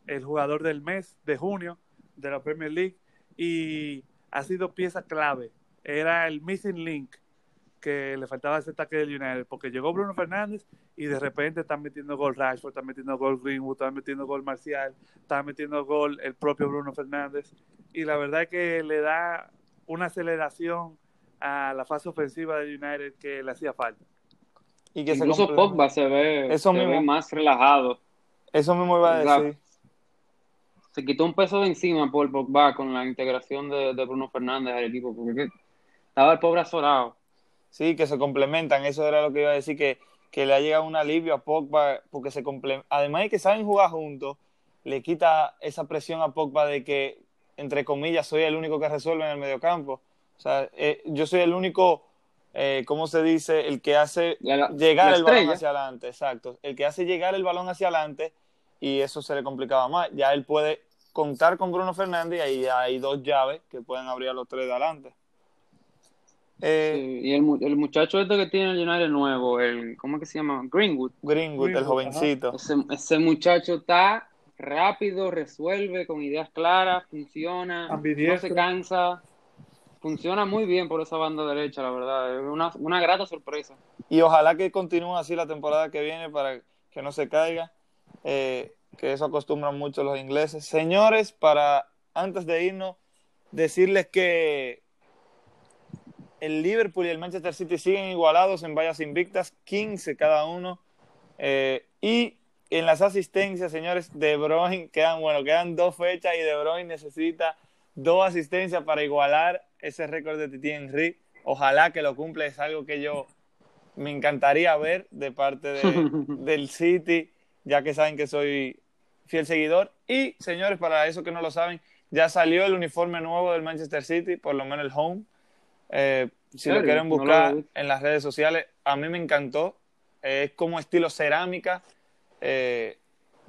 el jugador del mes de junio de la Premier League y ha sido pieza clave. Era el missing link que le faltaba ese ataque del United, porque llegó Bruno Fernández y de repente están metiendo gol Rashford, están metiendo gol Greenwood, están metiendo gol Marcial, están metiendo gol el propio Bruno Fernández. Y la verdad es que le da una aceleración a la fase ofensiva del United que le hacía falta. Y que Incluso Pogba se ve, Eso se mismo. ve más relajado. Eso mismo iba a decir. Se quitó un peso de encima por Pogba con la integración de, de Bruno Fernández al equipo, porque estaba el pobre azorado. Sí, que se complementan, eso era lo que iba a decir, que, que le ha llegado un alivio a Pogba, porque se. Además de que saben jugar juntos, le quita esa presión a Pogba de que, entre comillas, soy el único que resuelve en el mediocampo. O sea, eh, yo soy el único, eh, ¿cómo se dice? El que hace La- llegar la el balón hacia adelante, exacto. El que hace llegar el balón hacia adelante y eso se le complicaba más. Ya él puede contar con Bruno Fernández y ahí hay dos llaves que pueden abrir a los tres de adelante. Eh, Sí, y el, el muchacho este que tiene el United nuevo, el, ¿cómo es que se llama? Greenwood. Greenwood, el jovencito. Ese, ese muchacho está rápido, resuelve con ideas claras, funciona, no se cansa. Funciona muy bien por esa banda derecha, la verdad. Es una, una grata sorpresa. Y ojalá que continúe así la temporada que viene para que no se caiga, eh, que eso acostumbran mucho los ingleses. Señores, para antes de irnos, decirles que el Liverpool y el Manchester City siguen igualados en vallas invictas, 15 cada uno. Eh, y en las asistencias, señores, De Bruyne quedan, bueno, quedan dos fechas y De Bruyne necesita dos asistencias para igualar ese récord de Titi Henry. Ojalá que lo cumpla, es algo que yo me encantaría ver de parte de- del City, ya que saben que soy fiel seguidor. Y, señores, para eso que no lo saben, ya salió el uniforme nuevo del Manchester City, por lo menos el home. Eh, si lo quieren No lo buscar en las redes sociales, a mí me encantó. Eh, es como estilo cerámica. Eh,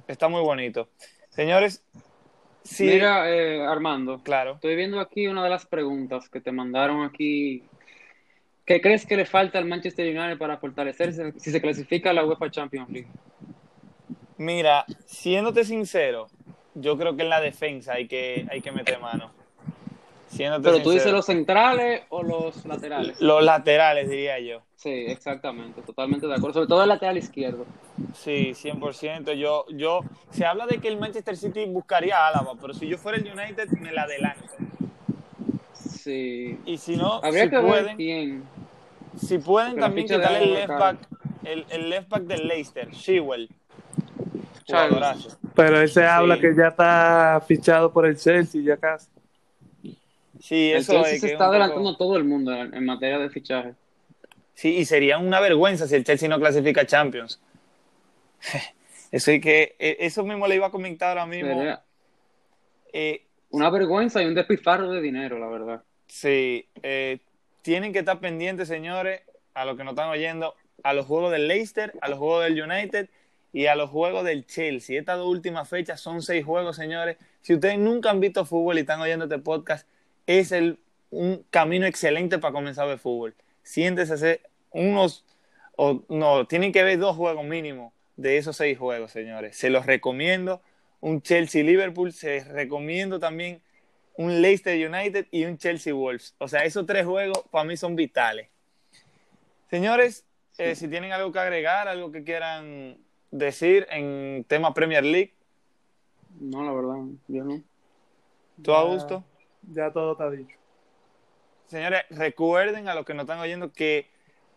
está muy bonito. Señores, sí, Mira, eh, Armando, claro. estoy viendo aquí una de las preguntas que te mandaron aquí. ¿Qué crees que le falta al Manchester United para fortalecerse si se clasifica a la UEFA Champions League? Mira, siéndote sincero, yo creo que en la defensa hay que, hay que meter mano. Siéndote Pero tú dices los centrales o los laterales. Los laterales, diría yo. Sí, exactamente, totalmente de acuerdo. Sobre todo el lateral izquierdo. Sí, 100%. Yo, yo, se habla de que el Manchester City buscaría a Álava, pero si yo fuera el United, me la adelanto. Sí. Y si no, Habría si que ver pueden, quién. si pueden Porque también quitarle el left back, el, el left back del Leicester, Shewell. Pero él se habla Sí. que ya está fichado por el Chelsea, ya casi. Sí, El eso Chelsea es se está un poco- adelantando todo el mundo en, en materia de fichaje. Sí, y sería una vergüenza si el Chelsea no clasifica a Champions. Eso, y que, eh, eso mismo le iba a comentar ahora mismo. Eh, una vergüenza y un despilfarro de dinero, la verdad. sí, eh, tienen que estar pendientes, señores, a los que nos están oyendo, a los juegos del Leicester, a los juegos del United y a los juegos del Chelsea. Estas dos últimas fechas son seis juegos, señores. Si ustedes nunca han visto fútbol y están oyendo este podcast, es el, un camino excelente para comenzar a ver fútbol. Siéntese a hacer unos, o no, tienen que ver dos juegos mínimo de esos seis juegos, señores. Se los recomiendo. Un Chelsea-Liverpool, se recomiendo también un Leicester United y un Chelsea Wolves. O sea, esos tres juegos para mí son vitales. Señores, eh, si tienen algo que agregar, algo que quieran decir en tema Premier League, No, la verdad, yo no. ¿tú a gusto? Ya todo está dicho. Señores, recuerden a los que nos están oyendo que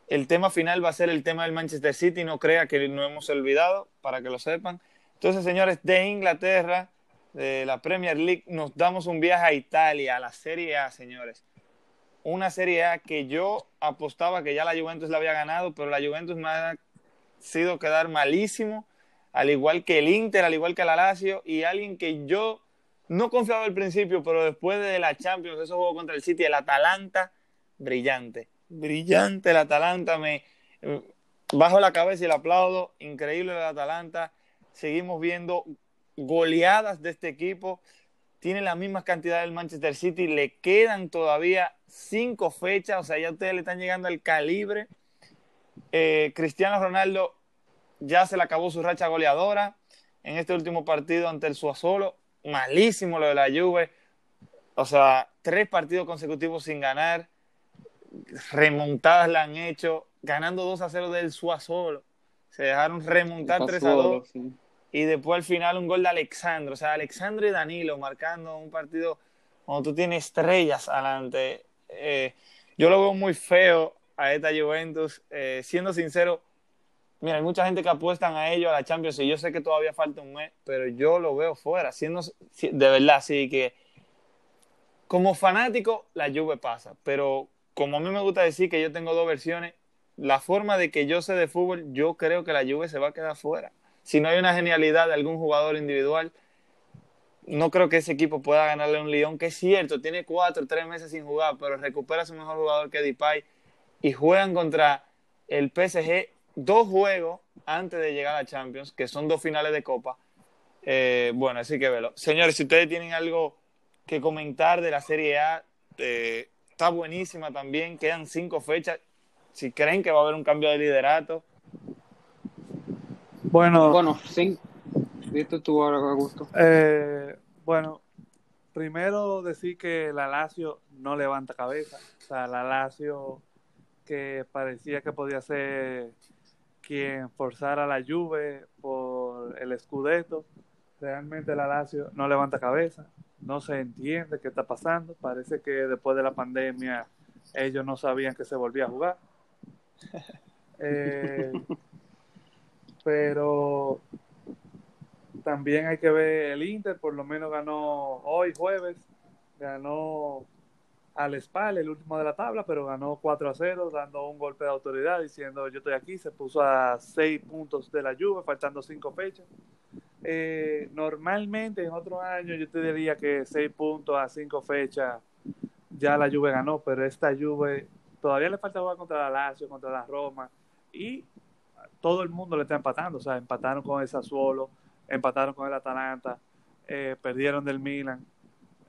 el tema final va a ser el tema del Manchester City, no crea que no hemos olvidado, para que lo sepan. Entonces, señores, de Inglaterra, de la Premier League, nos damos un viaje a Italia, a la Serie A, señores. Una Serie A que yo apostaba que ya la Juventus la había ganado, pero la Juventus me ha sido quedar malísimo, al igual que el Inter, al igual que la Lazio, y alguien que yo no confiaba al principio, pero después de la Champions, esos juegos contra el City, el Atalanta, brillante. Brillante el Atalanta. Me eh, bajo la cabeza y le aplaudo. Increíble el Atalanta. Seguimos viendo goleadas de este equipo. Tiene la misma cantidad del Manchester City. Le quedan todavía cinco fechas. O sea, ya ustedes le están llegando al calibre. Eh, Cristiano Ronaldo ya se le acabó su racha goleadora en este último partido ante el Suazolo. Malísimo lo de la Juve. O sea, tres partidos consecutivos sin ganar. Remontadas la han hecho. Ganando 2 a 0 del Suazolo. Se dejaron remontar 3 a 2. sí. Y después al final un gol de Alexandro. O sea, Alexandro y Danilo marcando un partido cuando tú tienes estrellas adelante. Eh, yo lo veo muy feo a esta Juventus. Eh, siendo sincero, mira, hay mucha gente que apuestan a ellos, a la Champions, y yo sé que todavía falta un mes, pero yo lo veo fuera. Siendo, si- de verdad, sí que como fanático, la Juve pasa. Pero como a mí me gusta decir que yo tengo dos versiones, la forma de que yo sé de fútbol, yo creo que la Juve se va a quedar fuera. Si no hay una genialidad de algún jugador individual, no creo que ese equipo pueda ganarle a un Lyon, que es cierto, tiene cuatro, tres meses sin jugar, pero recupera a su mejor jugador que Depay y juegan contra el PSG dos juegos antes de llegar a Champions, que son dos finales de Copa. Eh, bueno, así que velo. Señores, si ustedes tienen algo que comentar de la Serie A, eh, está buenísima también, quedan cinco fechas. Si creen que va a haber un cambio de liderato, Bueno, Bueno, sí. Viste tú ahora, Augusto. eh, bueno, primero decir que la Lazio no levanta cabeza. O sea, la Lazio que parecía que podía ser quien forzara a la Juve por el Scudetto, realmente la Lazio no levanta cabeza. No se entiende qué está pasando. Parece que después de la pandemia ellos no sabían que se volvía a jugar. Eh, pero también hay que ver el Inter, por lo menos ganó hoy jueves, ganó al Spal, el último de la tabla, pero ganó 4 a 0, dando un golpe de autoridad, diciendo yo estoy aquí, se puso a 6 puntos de la Juve, faltando 5 fechas. Eh, normalmente en otros años yo te diría que 6 puntos a 5 fechas ya la Juve ganó, pero esta Juve todavía le falta jugar contra la Lazio, contra la Roma y todo el mundo le está empatando, o sea, empataron con el Sassuolo, empataron con el Atalanta, eh, perdieron del Milan.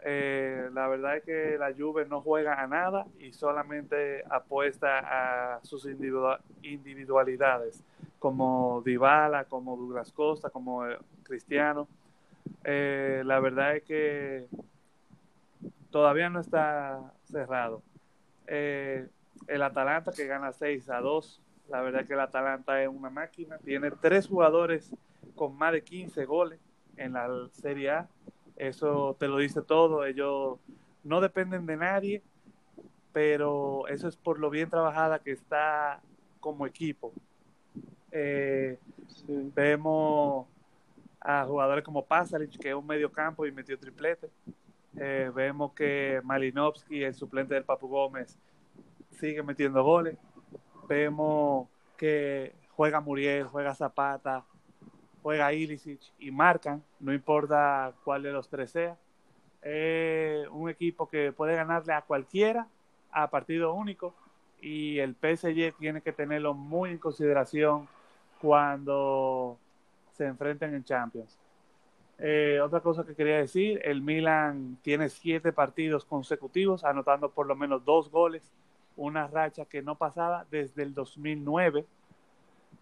Eh, la verdad es que la Juve no juega a nada y solamente apuesta a sus individua- individualidades, como Dybala, como Douglas Costa, como eh, Cristiano. Eh, la verdad es que todavía no está cerrado. El Atalanta que gana 6 a 2. La verdad que el Atalanta es una máquina. Tiene tres jugadores con más de 15 goles en la Serie A. Eso te lo dice todo. Ellos no dependen de nadie pero eso es por lo bien trabajada que está como equipo. Eh, vemos a jugadores como Pasalic, que es un medio campo y metió triplete. Eh, vemos que Malinovsky, el suplente del Papu Gómez, sigue metiendo goles. Vemos que juega Muriel, juega Zapata, juega Ilicic y marcan, no importa cuál de los tres sea. Es un equipo que puede ganarle a cualquiera a partido único y el PSG tiene que tenerlo muy en consideración cuando se enfrenten en Champions. Eh, otra cosa que quería decir, el Milan tiene siete partidos consecutivos, anotando por lo menos dos goles, una racha que no pasaba desde el 2009.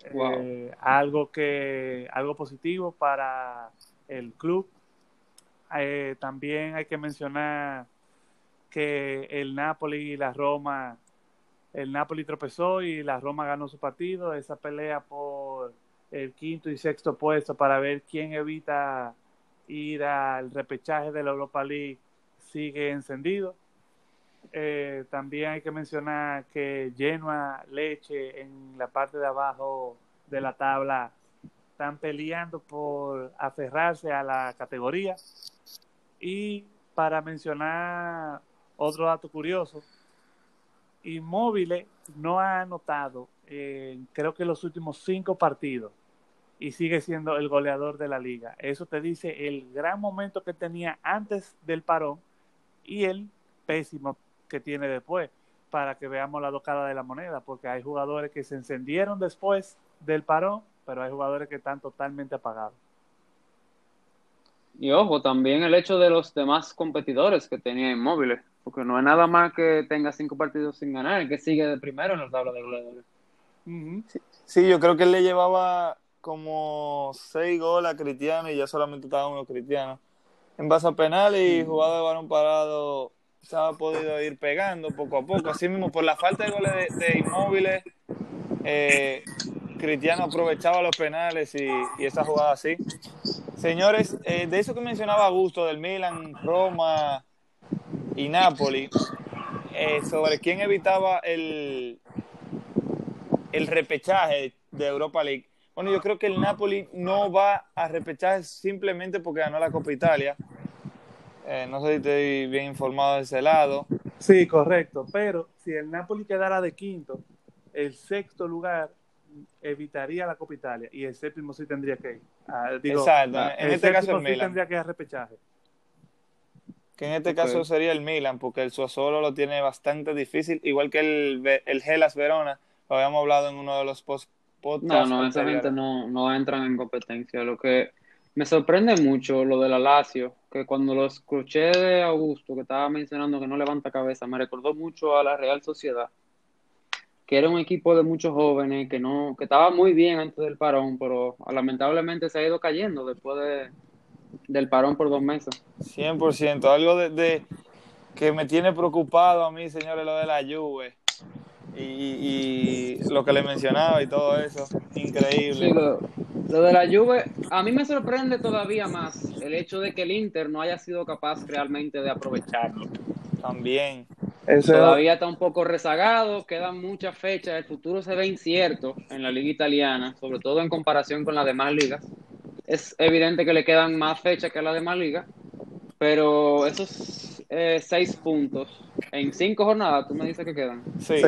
Eh, algo que algo positivo para el club. Eh, también hay que mencionar que el Napoli y la Roma, el Napoli tropezó y la Roma ganó su partido. Esa pelea por el quinto y sexto puesto para ver quién evita ir al repechaje de la Europa League sigue encendido. Eh, también hay que mencionar que Genoa, Leche en la parte de abajo de la tabla están peleando por aferrarse a la categoría. Y para mencionar otro dato curioso, Inmóvil no ha anotado, creo que los últimos cinco partidos y sigue siendo el goleador de la liga. Eso te dice el gran momento que tenía antes del parón y el pésimo que tiene después, para que veamos la dos de la moneda, porque hay jugadores que se encendieron después del parón, pero hay jugadores que están totalmente apagados. Y ojo, también el hecho de los demás competidores que tenía inmóviles, porque no es nada más que tenga cinco partidos sin ganar, que sigue de primero en la tabla de goleadores. sí, yo creo que él le llevaba como seis goles a Cristiano y ya solamente estaba uno Cristiano. En base a penales y jugada de balón parado se ha podido ir pegando poco a poco. Así mismo, por la falta de goles de, inmóviles, eh, Cristiano aprovechaba los penales y, esa jugada así. Señores, eh, de eso que mencionaba Augusto, del Milan, Roma y Napoli, eh, sobre quién evitaba el, el repechaje de Europa League. Bueno, yo creo que el Napoli no va a repechar simplemente porque ganó la Copa Italia. Eh, no sé si estoy bien informado de ese lado. Sí, correcto. Pero si el Napoli quedara de quinto, el sexto lugar evitaría la Copa Italia y el séptimo sí tendría que ir. Ah, Exacto. En este caso el sí tendría que ir a repechaje. Que en este caso sería el Milan, porque el Sassuolo lo tiene bastante difícil, igual que el, el Hellas Verona, lo habíamos hablado en uno de los post no, no, esa gente no, no entran en competencia. Lo que me sorprende mucho lo de la Lazio, que cuando lo escuché de Augusto, que estaba mencionando que no levanta cabeza, me recordó mucho a la Real Sociedad, que era un equipo de muchos jóvenes, que no, que estaba muy bien antes del parón, pero lamentablemente se ha ido cayendo después de, del parón por dos meses. 100%, algo de, de que me tiene preocupado a mí, señores, lo de la Juve y, lo que le mencionaba y todo eso, increíble. lo, de la Juve, a mí me sorprende todavía más el hecho de que el Inter no haya sido capaz realmente de aprovecharlo. También. Todavía está un poco rezagado, quedan muchas fechas, el futuro se ve incierto en la liga italiana, sobre todo en comparación con las demás ligas. Es evidente que le quedan más fechas que a las demás ligas, pero esos eh, seis puntos en cinco jornadas, tú me dices que quedan. Sí.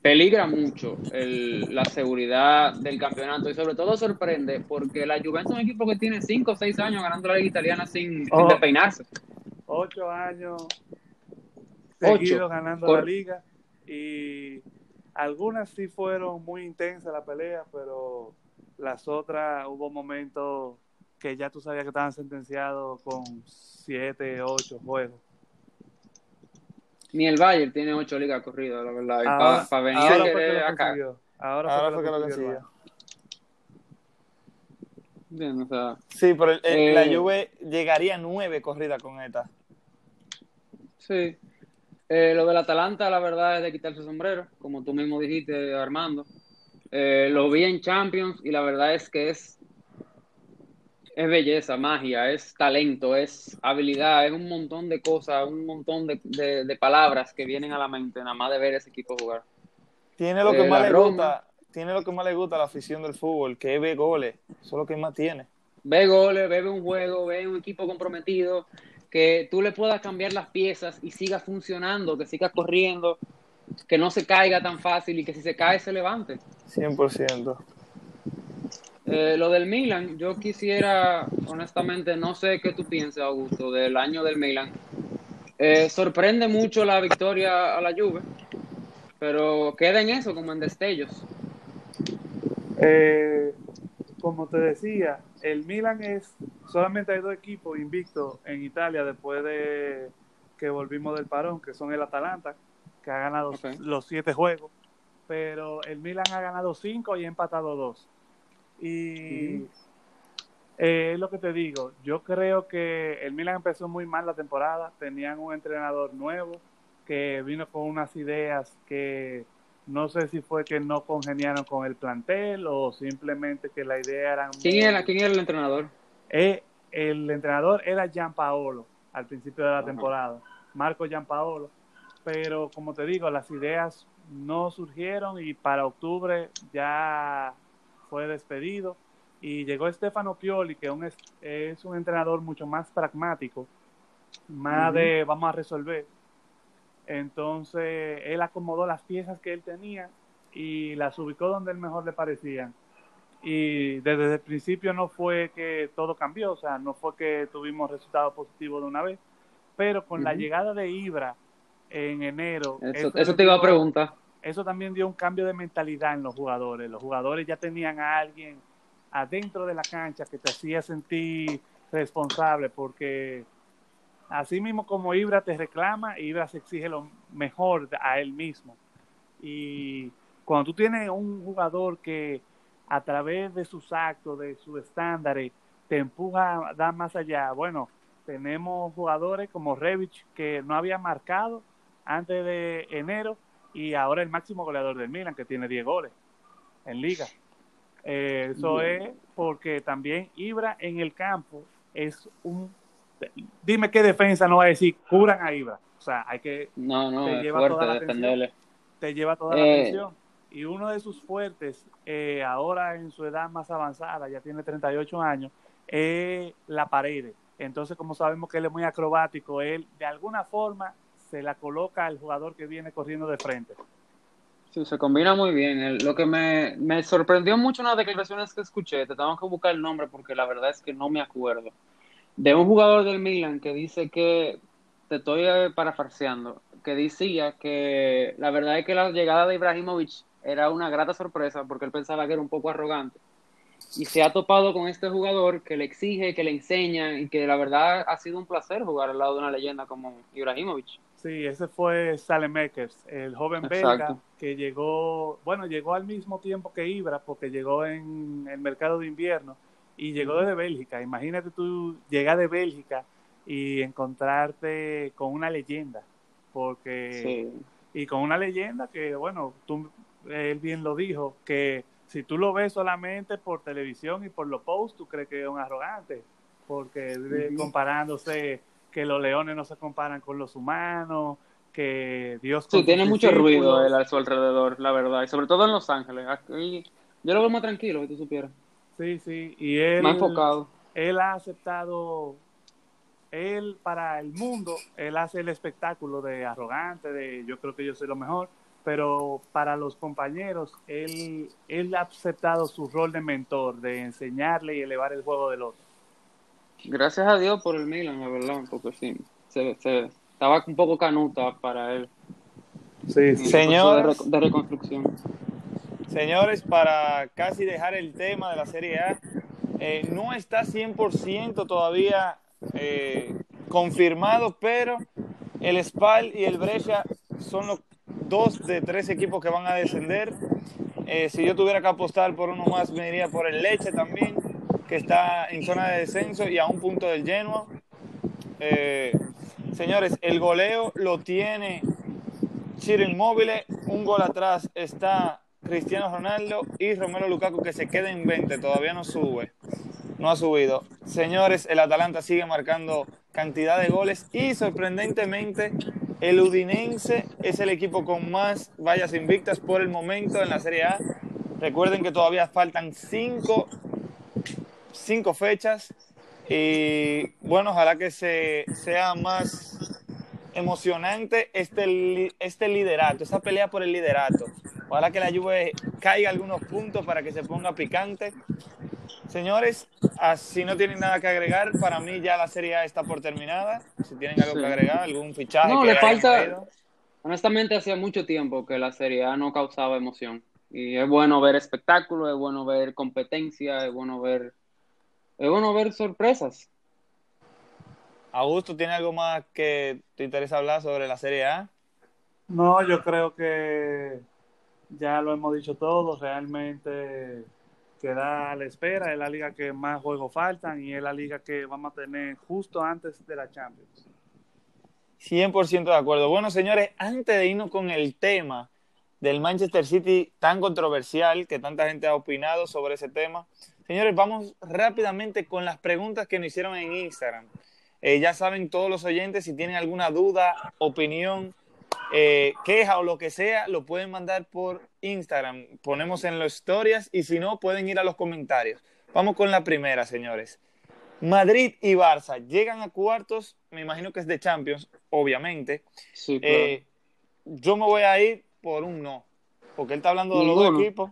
Peligra mucho la seguridad del campeonato y sobre todo sorprende porque la Juventus es un equipo que tiene cinco o seis años ganando la liga italiana sin, oh. despeinarse. Ocho años seguidos ganando la liga y algunas sí fueron muy intensas la pelea, pero las otras hubo momentos que ya tú sabías que estaban sentenciados con siete, ocho juegos. Ni el Bayern tiene ocho ligas corridas, la verdad. Para venir ahora acá. Ahora, fue que lo consiguió. Bien, o sea, sí, pero la eh, Juve llegaría a nueve corridas con esta. Sí. Eh, lo del Atalanta, la verdad, es de quitarse el sombrero, como tú mismo dijiste, Armando. Eh, lo vi en Champions y la verdad es que es es belleza, magia, es talento, es habilidad, es un montón de cosas, un montón de, de, de palabras que vienen a la mente nada más de ver ese equipo jugar. Tiene lo que Eh, más le Roma. gusta, tiene lo que más le gusta a la afición del fútbol, que ver goles. Eso es lo que más tiene. Ve goles, ve un juego, ve un equipo comprometido, que tú le puedas cambiar las piezas y siga funcionando, que siga corriendo, que no se caiga tan fácil y que si se cae se levante. 100%. Eh, lo del Milan, yo quisiera, honestamente, no sé qué tú piensas, Augusto, del año del Milan. Eh, sorprende mucho la victoria a la Juve, pero queda en eso, como en destellos. Eh, como te decía, el Milan es solamente hay dos equipos invictos en Italia después de que volvimos del parón, que son el Atalanta, que ha ganado los siete juegos, pero el Milan ha ganado cinco y ha empatado dos. Y eh, es lo que te digo, yo creo que el Milan empezó muy mal la temporada, tenían un entrenador nuevo que vino con unas ideas que no sé si fue que no congeniaron con el plantel o simplemente que la idea era ¿Quién era, quién era el entrenador? Eh, el entrenador era Gianpaolo al principio de la temporada, Marco Gianpaolo, pero como te digo, las ideas no surgieron y para octubre ya fue despedido y llegó Stefano Pioli, que un es, es un entrenador mucho más pragmático, más de vamos a resolver. Entonces él acomodó las piezas que él tenía y las ubicó donde él mejor le parecían y desde el principio no fue que todo cambió, o sea, no fue que tuvimos resultados positivos de una vez, pero con la llegada de Ibra en enero, Eso, eso eso te iba a preguntar. Eso también dio un cambio de mentalidad en los jugadores. Los jugadores ya tenían a alguien adentro de la cancha que te hacía sentir responsable porque así mismo como Ibra te reclama, Ibra se exige lo mejor a él mismo. Y cuando tú tienes un jugador que a través de sus actos, de sus estándares, te empuja a dar más allá, bueno, tenemos jugadores como Revich que no había marcado antes de enero y ahora el máximo goleador del Milan que tiene 10 goles en liga. Eh, eso Bien. es porque también Ibra en el campo es un... Dime qué defensa no va a decir, curan a Ibra. O sea, hay que No, no, te es lleva toda fuerte la atención. te lleva toda la Eh. atención. Y uno de sus fuertes, eh, ahora en su edad más avanzada, ya tiene 38 años, es la pared. Entonces, como sabemos que él es muy acrobático, él de alguna forma se la coloca al jugador que viene corriendo de frente. Sí, se combina muy bien. Lo que me, me sorprendió mucho en las declaraciones que escuché, te tengo que buscar el nombre porque la verdad es que no me acuerdo, de un jugador del Milan que dice que, te estoy eh, parafraseando, que decía que la verdad es que la llegada de Ibrahimovic era una grata sorpresa porque él pensaba que era un poco arrogante. Y se ha topado con este jugador que le exige, que le enseña y que la verdad ha sido un placer jugar al lado de una leyenda como Ibrahimovic. Sí, ese fue Salemekers, el joven Exacto. belga que llegó, bueno, llegó al mismo tiempo que Ibra, porque llegó en el mercado de invierno y llegó desde Bélgica. Imagínate tú llegar de Bélgica y encontrarte con una leyenda, porque Sí. y con una leyenda que, bueno, tú, él bien lo dijo, que si tú lo ves solamente por televisión y por los posts, tú crees que es un arrogante, porque comparándose que los leones no se comparan con los humanos, que Dios... Sí, tiene mucho ruido él a su alrededor, la verdad, y sobre todo en Los Ángeles. Aquí, yo lo veo más tranquilo, si tú supieras, Sí, sí, y él, más enfocado. él ha aceptado, él para el mundo, él hace el espectáculo de arrogante, de yo creo que yo soy lo mejor, pero para los compañeros, él, él ha aceptado su rol de mentor, de enseñarle y elevar el juego del otro. Gracias a Dios por el Milan, la verdad, porque sí, se, se- estaba un poco canuta para él. Sí, el Señores. proceso de, rec- de reconstrucción. Señores, para casi dejar el tema de la Serie A, eh, no está 100% todavía eh, confirmado, pero el Spal y el Brescia son los dos de tres equipos que van a descender. Eh, si yo tuviera que apostar por uno más, me iría por el Leche también, que está en zona de descenso y a un punto del Genoa. Eh, señores, el goleo lo tiene Chiro Inmóvil, un gol atrás está Cristiano Ronaldo y Romero Lukaku que se queda en 20, todavía no sube. no ha subido. Señores, el Atalanta sigue marcando cantidad de goles y sorprendentemente el Udinense es el equipo con más vallas invictas por el momento en la Serie A. Recuerden que todavía faltan cinco, cinco fechas y bueno, ojalá que se, sea más emocionante este, este liderato, esa pelea por el liderato. Ojalá que la Juve caiga algunos puntos para que se ponga picante. Señores, si no tienen nada que agregar, para mí ya la Serie A está por terminada. Si tienen algo que agregar, algún fichaje. No, le falta. Honestamente, hacía mucho tiempo que la Serie A no causaba emoción. Y es bueno ver espectáculo, es bueno ver competencia, es bueno ver, es bueno ver sorpresas. Augusto, ¿tiene algo más que te interesa hablar sobre la Serie A? No, yo creo que ya lo hemos dicho todo. Realmente queda a la espera. Es la liga que más juegos faltan y es la liga que vamos a tener justo antes de la Champions. 100% de acuerdo. Bueno, señores, antes de irnos con el tema del Manchester City tan controversial que tanta gente ha opinado sobre ese tema, señores, vamos rápidamente con las preguntas que nos hicieron en Instagram. Eh, ya saben todos los oyentes, si tienen alguna duda, opinión, eh, queja o lo que sea, lo pueden mandar por Instagram. Ponemos en las historias y si no, pueden ir a los comentarios. Vamos con la primera, señores. Madrid y Barça llegan a cuartos, me imagino que es de Champions, obviamente. Sí, eh, yo me voy a ir por un no, porque él está hablando de los dos equipos.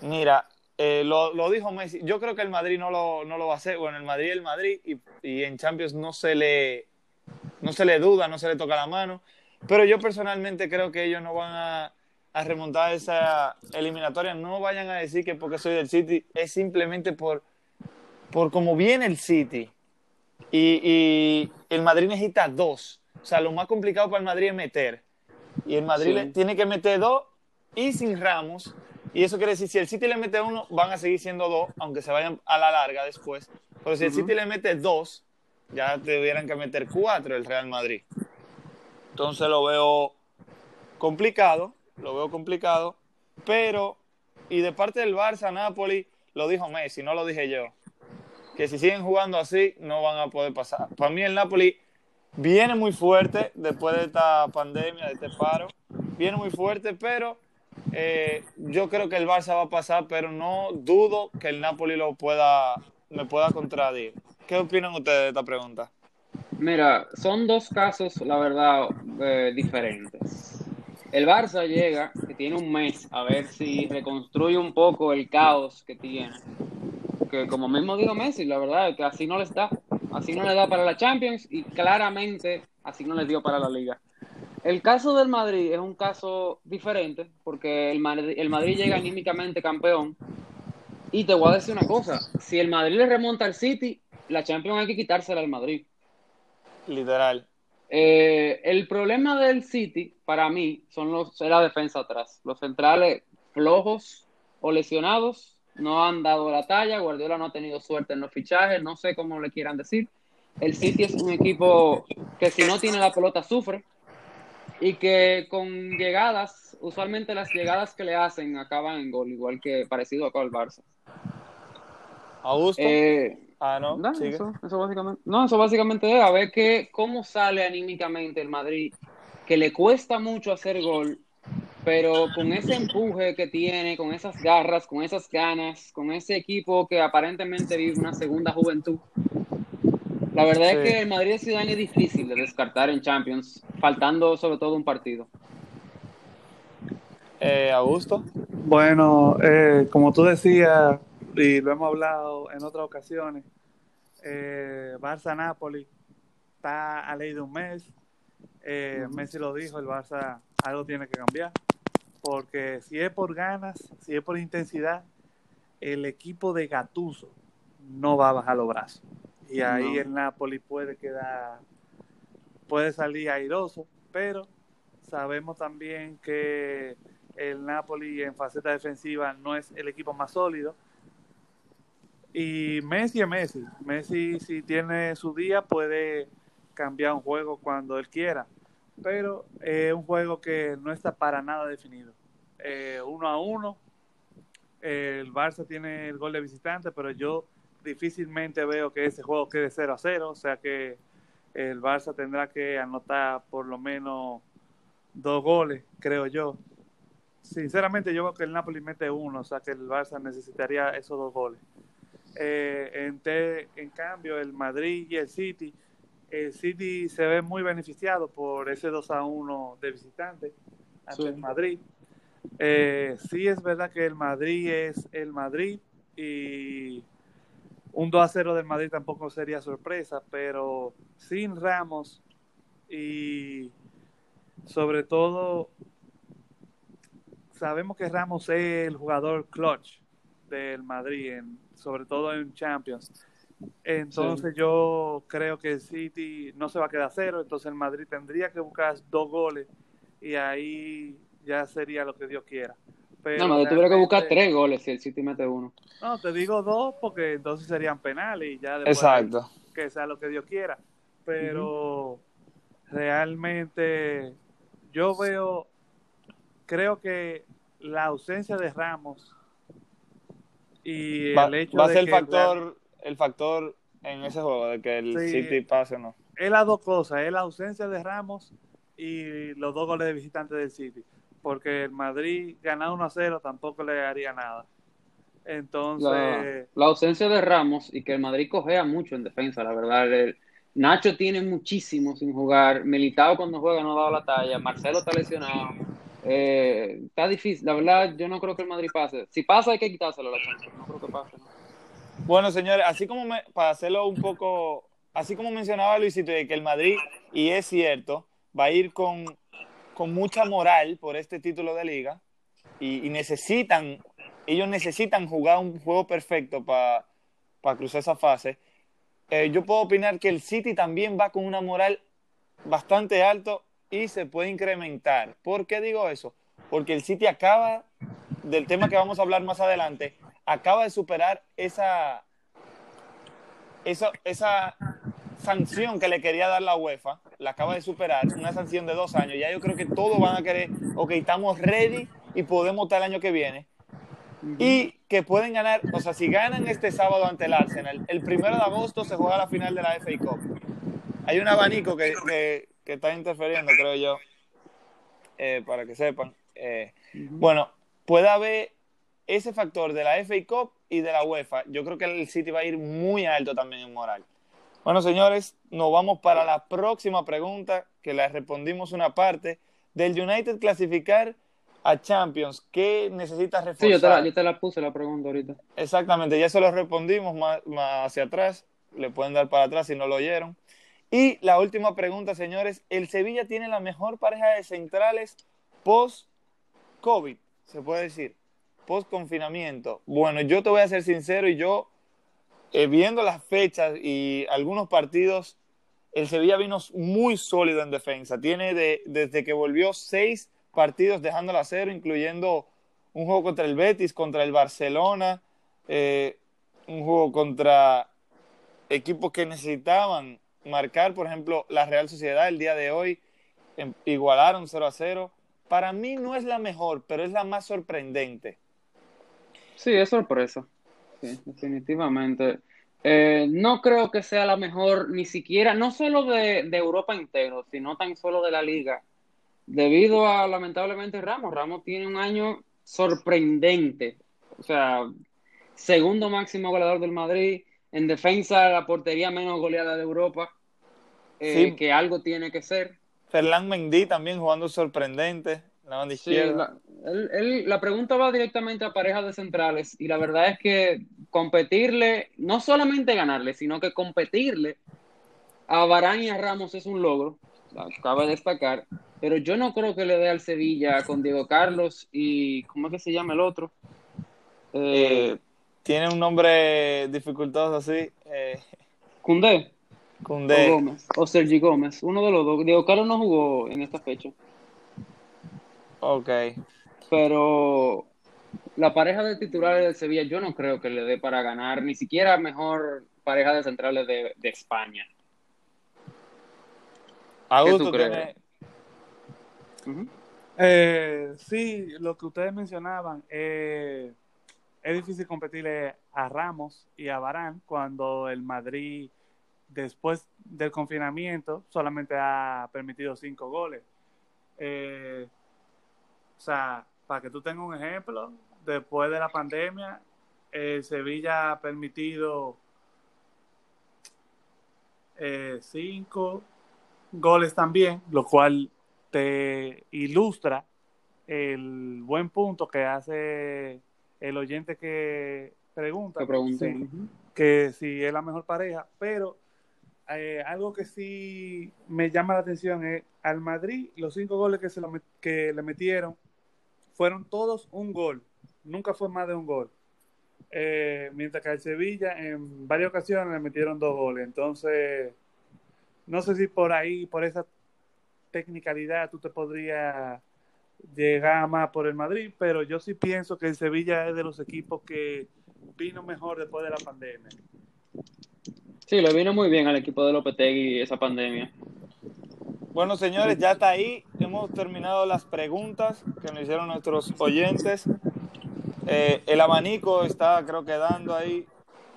Mira, eh, lo, dijo Messi. Yo creo que el Madrid no lo, no lo va a hacer. Bueno, el Madrid el Madrid y, y, en Champions no se le no se le duda, no se le toca la mano. Pero yo personalmente creo que ellos no van a, remontar esa eliminatoria. No vayan a decir que porque soy del City, es simplemente por, por cómo viene el City. Y, el Madrid necesita dos. O sea, lo más complicado para el Madrid es meter. Y el Madrid tiene que meter dos y sin Ramos. Y eso quiere decir, si el City le mete uno, van a seguir siendo dos, aunque se vayan a la larga después. Pero si el City le mete dos, ya tuvieran que meter cuatro el Real Madrid. Entonces lo veo complicado, lo veo complicado, pero, y de parte del Barça, Napoli, lo dijo Messi, no lo dije yo, que si siguen jugando así, no van a poder pasar. Para mí el Napoli viene muy fuerte después de esta pandemia, de este paro, viene muy fuerte, pero eh, yo creo que el Barça va a pasar, pero no dudo que el Napoli lo pueda, me pueda contradir. ¿Qué opinan ustedes de esta pregunta? Mira, son dos casos, la verdad, eh, diferentes. El Barça llega, que tiene un mes, a ver si reconstruye un poco el caos que tiene. Que como mismo dijo Messi, la verdad que así no le está. Así no le da para la Champions y claramente así no le dio para la Liga. El caso del Madrid es un caso diferente porque el Madrid, el Madrid llega anímicamente campeón. Y te voy a decir una cosa, si el Madrid le remonta al City, la Champions hay que quitársela al Madrid. Literal. Eh, el problema del City, para mí, son los, es la defensa atrás. Los centrales flojos o lesionados no han dado la talla. Guardiola no ha tenido suerte en los fichajes, no sé cómo le quieran decir. El City es un equipo que si no tiene la pelota sufre y que con llegadas, usualmente las llegadas que le hacen acaban en gol, igual que parecido acá al Barça. Augusto. Eh, Ah, no. eso, básicamente. No, eso básicamente es a ver que, cómo sale anímicamente el Madrid, que le cuesta mucho hacer gol, pero con ese empuje que tiene, con esas garras, con esas ganas, con ese equipo que aparentemente vive una segunda juventud. La verdad es que el Madrid Ciudad es difícil de descartar en Champions, faltando sobre todo un partido. Eh, Augusto. Bueno, eh, como tú decías, y lo hemos hablado en otras ocasiones, eh, Barça-Napoli está a ley de un mes. Eh, Messi lo dijo, el Barça algo tiene que cambiar. Porque si es por ganas, si es por intensidad, el equipo de Gatuso no va a bajar los brazos. Y ahí el Napoli puede quedar, puede salir airoso, pero sabemos también que el Napoli en faceta defensiva no es el equipo más sólido y Messi es Messi. Messi, si tiene su día, puede cambiar un juego cuando él quiera. Pero es un juego que no está para nada definido. Eh, uno a uno. el Barça tiene el gol de visitante, pero yo difícilmente veo que ese juego quede 0 a 0, o sea que el Barça tendrá que anotar por lo menos dos goles, creo yo. Sinceramente yo veo que el Napoli mete uno, o sea que el Barça necesitaría esos dos goles. Eh, en, en cambio, el Madrid y el City, el City se ve muy beneficiado por ese 2 a 1 de visitante ante el Madrid. Eh, sí es verdad que el Madrid es el Madrid y un 2 a 0 del Madrid tampoco sería sorpresa, pero sin Ramos y sobre todo sabemos que Ramos es el jugador clutch del Madrid, en, sobre todo en Champions. Entonces yo creo que el City no se va a quedar cero, entonces el Madrid tendría que buscar dos goles y ahí ya sería lo que Dios quiera. Pero no, no, tuviera que buscar tres goles si el City mete uno. No, te digo dos porque entonces serían penales y ya después Exacto. que sea lo que Dios quiera. Pero realmente yo veo, creo que la ausencia de Ramos y va, el hecho va a ser el factor, el factor en ese juego de que el Sí. City pase o no. es las dos cosas, es la ausencia de Ramos y los dos goles de visitante del City, porque el Madrid ganar 1 a 0 tampoco le haría nada. Entonces, La, la ausencia de Ramos y que el Madrid cogea mucho en defensa, la verdad. El- Nacho tiene muchísimo sin jugar. Militao cuando juega no ha dado la talla. Marcelo está lesionado. Eh, está difícil. La verdad, yo no creo que el Madrid pase. Si pasa, hay que quitárselo a la Champions. No creo que pase. ¿no? Bueno, señores, así como me- para hacerlo un poco, así como mencionaba Luisito, de que el Madrid, y es cierto, va a ir con, con mucha moral por este título de liga y, necesitan, ellos necesitan jugar un juego perfecto para cruzar esa fase. Eh, yo puedo opinar que el City también va con una moral bastante alto y se puede incrementar. ¿Por qué digo eso? Porque el City acaba, del tema que vamos a hablar más adelante, acaba de superar esa, esa, esa sanción que le quería dar la UEFA, la acaba de superar, una sanción de dos años. Ya yo creo que todos van a querer, ok, estamos ready y podemos estar el año que viene. Y que pueden ganar, o sea, si ganan este sábado ante el Arsenal, el primero de agosto se juega la final de la FA Cup. Hay un abanico que, que, que está interfiriendo, creo yo, eh, para que sepan. Eh, bueno, puede haber ese factor de la FA Cup y de la UEFA. Yo creo que el City va a ir muy alto también en moral. Bueno, señores, nos vamos para la próxima pregunta, que la respondimos una parte. Del United clasificar a Champions, ¿qué necesita reforzar? Sí, yo te, la, yo te la puse la pregunta ahorita. Exactamente, ya se lo respondimos más, más hacia atrás. Le pueden dar para atrás si no lo oyeron. Y la última pregunta, señores. ¿El Sevilla tiene la mejor pareja de centrales post-COVID? Se puede decir. Post-confinamiento. Bueno, yo te voy a ser sincero y yo, eh, viendo las fechas y algunos partidos, el Sevilla vino muy sólido en defensa. Tiene de, desde que volvió seis partidos dejándolo a cero, incluyendo un juego contra el Betis, contra el Barcelona, eh, un juego contra equipos que necesitaban marcar, por ejemplo, la Real Sociedad el día de hoy, em, igualaron 0 a 0. Para mí no es la mejor, pero es la más sorprendente. Sí, es sorpresa. Sí, definitivamente. Eh, no creo que sea la mejor, ni siquiera, no solo de, de Europa entero, sino tan solo de la liga. Debido a, lamentablemente, Ramos. Ramos tiene un año sorprendente. O sea, segundo máximo goleador del Madrid. En defensa, la portería menos goleada de Europa. Eh, Sí. Que algo tiene que ser. Ferland Mendy también jugando sorprendente, la banda Sí, izquierda. la, él- él- la pregunta va directamente a parejas de centrales y la verdad es que competirle, no solamente ganarle, sino que competirle a Varane y a Ramos es un logro, cabe destacar, pero yo no creo que le dé al Sevilla con Diego Carlos y, ¿cómo es que se llama el otro? Eh, Eh, tiene un nombre dificultoso así, eh, Koundé o. Gómez, o Sergi Gómez, uno de los dos. Diego Carlos no jugó en esta fecha. Ok. pero la pareja de titulares del Sevilla yo no creo que le dé para ganar, ni siquiera mejor pareja de centrales de, de España. Augusto crees? tiene, Ujú. Eh, sí, lo que ustedes mencionaban, eh, es difícil competirle a Ramos y a Barán cuando el Madrid, después del confinamiento, solamente ha permitido cinco goles. Eh, sea, para que tú tengas un ejemplo, después de la pandemia, el Sevilla ha permitido eh, cinco goles también, lo cual te ilustra el buen punto que hace el oyente que pregunta, que, si es la mejor pareja, pero eh, algo que sí me llama la atención es al Madrid, los cinco goles que, se que le metieron fueron todos un gol, nunca fue más de un gol. Eh, mientras que al Sevilla en varias ocasiones le metieron dos goles. Entonces, no sé si por ahí, por esa technicalidad, tú te podrías llegar más por el Madrid, pero yo sí pienso que el Sevilla es de los equipos que vino mejor después de la pandemia. Sí, le vino muy bien al equipo de Lopetegui esa pandemia. Bueno, señores, ya está ahí. Hemos terminado las preguntas que nos hicieron nuestros oyentes. Eh, el abanico está, creo que dando ahí,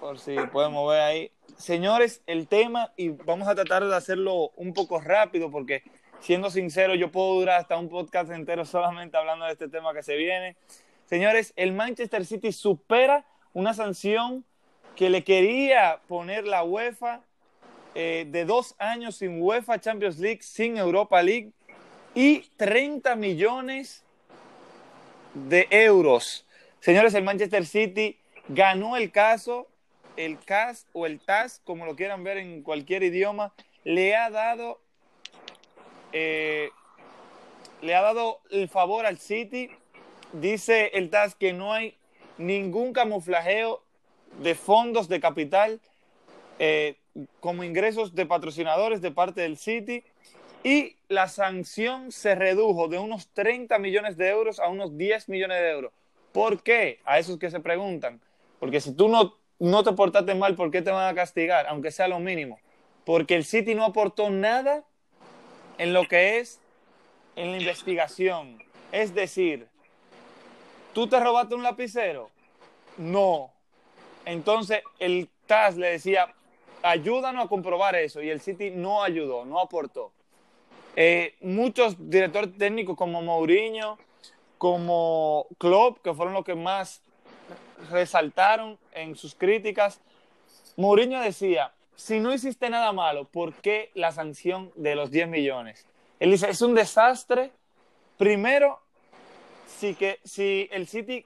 por si podemos ver ahí. Señores, el tema, y vamos a tratar de hacerlo un poco rápido, porque siendo sincero, yo puedo durar hasta un podcast entero solamente hablando de este tema que se viene. Señores, el Manchester City supera una sanción que le quería poner la UEFA eh, de dos años sin UEFA Champions League, sin Europa League y 30 millones de euros. Señores, el Manchester City ganó el caso, el CAS o el TAS, como lo quieran ver en cualquier idioma, le ha dado eh, le ha dado el favor al City. Dice el TAS que no hay ningún camuflajeo de fondos de capital eh, como ingresos de patrocinadores de parte del City y la sanción se redujo de unos 30 millones de euros a unos 10 millones de euros. ¿Por qué? A esos que se preguntan. Porque si tú no, no te portaste mal, ¿por qué te van a castigar? Aunque sea lo mínimo. Porque el City no aportó nada en lo que es en la investigación. Es decir, ¿tú te robaste un lapicero? No. Entonces el TAS le decía, ayúdanos a comprobar eso. Y el City no ayudó, no aportó. Eh, muchos directores técnicos como Mourinho, como Klopp, que fueron los que más resaltaron en sus críticas, Mourinho decía, si no hiciste nada malo, ¿por qué la sanción de los 10 millones? Él dice, es un desastre. Primero, si, que, si el City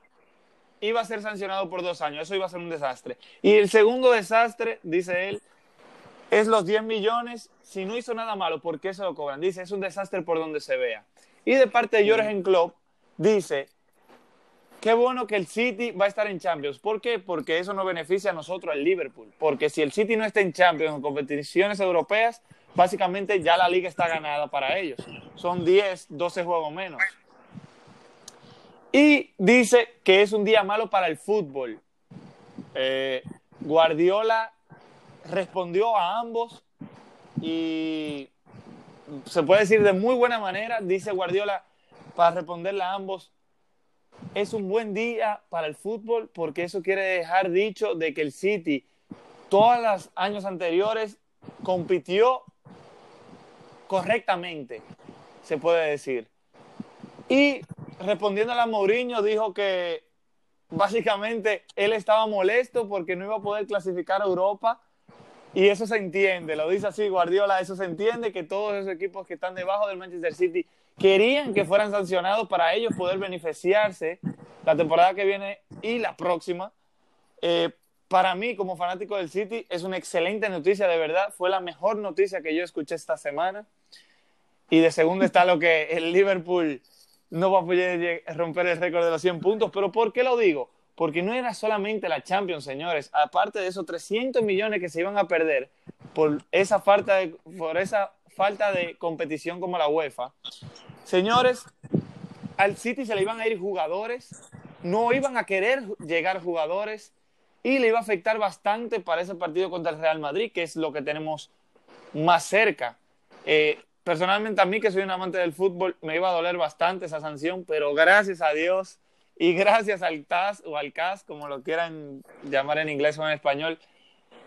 iba a ser sancionado por dos años, eso iba a ser un desastre. Y el segundo desastre, dice él, es los 10 millones. Si no hizo nada malo, ¿por qué se lo cobran? Dice, es un desastre por donde se vea. Y de parte de Jürgen Klopp, dice, Qué bueno que el City va a estar en Champions. ¿Por qué? Porque eso nos beneficia a nosotros, al Liverpool. Porque si el City no está en Champions en competiciones europeas, básicamente ya la liga está ganada para ellos. Son 10, 12 juegos menos. Y dice que es un día malo para el fútbol. Eh, Guardiola respondió a ambos y se puede decir de muy buena manera, dice Guardiola, para responderle a ambos, es un buen día para el fútbol porque eso quiere dejar dicho de que el City todos los años anteriores compitió correctamente, se puede decir. Y respondiendo a Mourinho dijo que básicamente él estaba molesto porque no iba a poder clasificar a Europa y eso se entiende, lo dice así Guardiola, eso se entiende que todos esos equipos que están debajo del Manchester City querían que fueran sancionados para ellos poder beneficiarse la temporada que viene y la próxima. Eh, para mí, como fanático del City, es una excelente noticia, de verdad. Fue la mejor noticia que yo escuché esta semana. Y de segundo está lo que el Liverpool no va a poder romper el récord de los 100 puntos. Pero ¿por qué lo digo? Porque no era solamente la Champions, señores. Aparte de esos 300 millones que se iban a perder por esa falta de, por esa falta de competición como la UEFA, Señores, al City se le iban a ir jugadores, no iban a querer llegar jugadores y le iba a afectar bastante para ese partido contra el Real Madrid, que es lo que tenemos más cerca. Eh, personalmente a mí, que soy un amante del fútbol, me iba a doler bastante esa sanción, pero gracias a Dios Y gracias al TAS o al CAS, como lo quieran llamar en inglés o en español,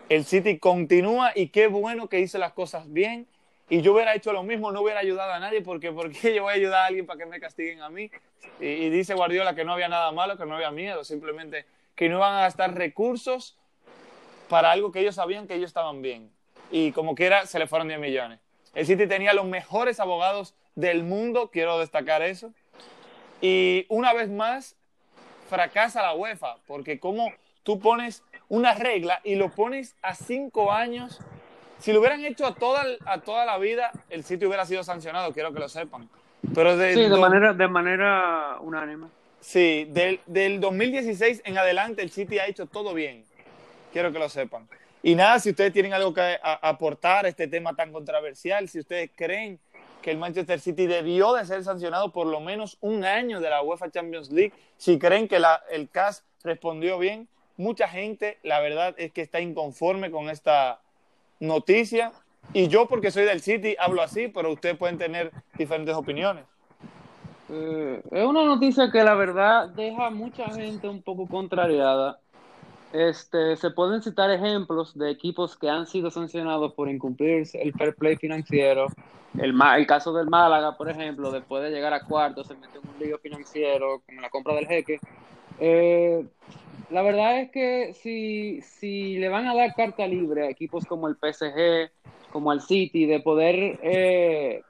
el City continúa y qué bueno que hizo las cosas bien. Y yo hubiera hecho lo mismo, no hubiera ayudado a nadie, porque ¿por qué yo voy a ayudar a alguien para que me castiguen a mí? Y, y dice Guardiola que no había nada malo, que no había miedo, simplemente que no iban a gastar recursos para algo que ellos sabían que ellos estaban bien. Y como quiera, se le fueron 10 millones. El City tenía los mejores abogados del mundo, quiero destacar eso. Y una vez más, fracasa la UEFA, porque como tú pones una regla y lo pones a cinco años, si lo hubieran hecho a toda, a toda la vida, el City hubiera sido sancionado, quiero que lo sepan. Pero de, sí, de, manera, de manera unánime. Sí, del, del 2016 en adelante el City ha hecho todo bien, quiero que lo sepan. Y nada, si ustedes tienen algo que aportar a este tema tan controversial, si ustedes creen que el Manchester City debió de ser sancionado por lo menos un año de la UEFA Champions League, si creen que el CAS respondió bien, mucha gente, la verdad es que está inconforme con esta noticia. Y yo, porque soy del City, hablo así, pero ustedes pueden tener diferentes opiniones. Eh, es una noticia que la verdad deja mucha gente un poco contrariada. Este, se pueden citar ejemplos de equipos que han sido sancionados por incumplir el fair play financiero. El, caso del Málaga, por ejemplo, después de llegar a cuarto, se metió en un lío financiero, como la compra del jeque. Eh, la verdad es que si, si le van a dar carta libre a equipos como el PSG, como el City, de poder eh,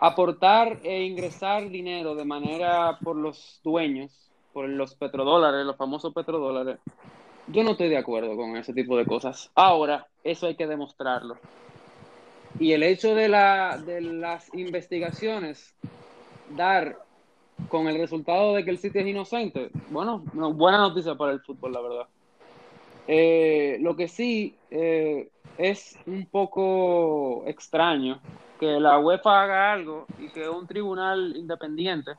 aportar e ingresar dinero de manera por los dueños, por los petrodólares, los famosos petrodólares, yo no estoy de acuerdo con ese tipo de cosas. Ahora, eso hay que demostrarlo. Y el hecho de, la, de las investigaciones dar con el resultado de que el City es inocente, bueno, buena noticia para el fútbol, la verdad. Eh, lo que sí eh, es un poco extraño que la UEFA haga algo y que un tribunal independiente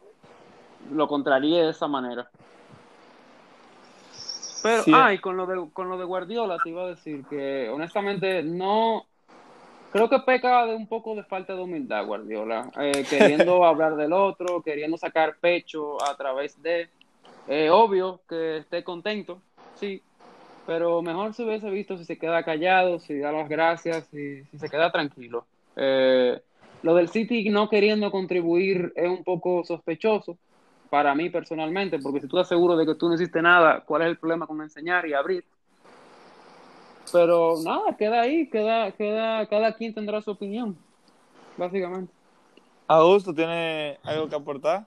lo contraríe de esa manera. Pero, ah, y con lo, de, con lo de Guardiola te iba a decir que honestamente no, creo que peca de un poco de falta de humildad Guardiola, eh, queriendo hablar del otro, queriendo sacar pecho a través de, eh, obvio que esté contento, sí, pero mejor se hubiese visto si se queda callado, si da las gracias, si, si se queda tranquilo. Eh, lo del City no queriendo contribuir es un poco sospechoso para mí personalmente, porque si tú estás seguro de que tú no hiciste nada, ¿cuál es el problema con enseñar y abrir? Pero nada, queda ahí, queda, queda, cada quien tendrá su opinión, básicamente. Augusto, ¿tiene algo que aportar?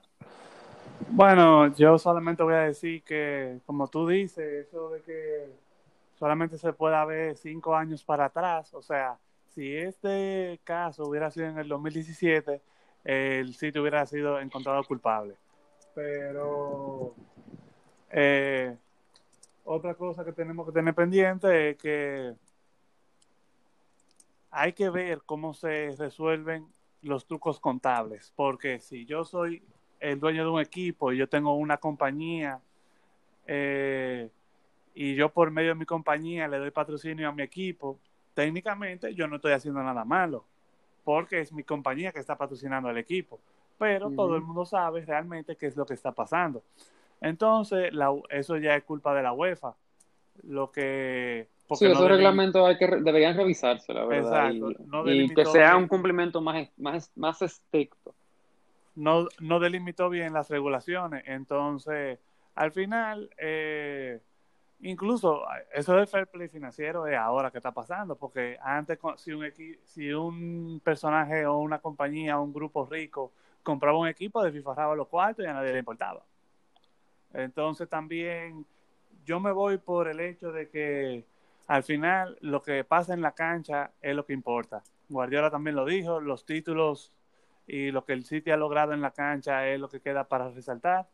Bueno, yo solamente voy a decir que, como tú dices, eso de que solamente se pueda ver cinco años para atrás, o sea, si este caso hubiera sido en el 2017, el sitio hubiera sido encontrado culpable. Pero eh, otra cosa que tenemos que tener pendiente es que hay que ver cómo se resuelven los trucos contables, porque si yo soy el dueño de un equipo y yo tengo una compañía eh, y yo por medio de mi compañía le doy patrocinio a mi equipo, técnicamente yo no estoy haciendo nada malo, porque es mi compañía que está patrocinando al equipo, pero todo el mundo sabe realmente qué es lo que está pasando. Entonces, la, eso ya es culpa de la UEFA. Lo que... Sí, esos reglamentos hay que, deberían revisarse, la verdad. Exacto, y, que sea un cumplimiento más, más, más estricto. No, no delimitó bien las regulaciones. Entonces, al final, eh, Incluso eso del fair play financiero es ahora que está pasando, porque antes si un, si un personaje o una compañía o un grupo rico compraba un equipo, desfifarraba los cuartos y a nadie le importaba. Entonces también yo me voy por el hecho de que al final lo que pasa en la cancha es lo que importa. Guardiola también lo dijo, los títulos y lo que el City ha logrado en la cancha es lo que queda para resaltar.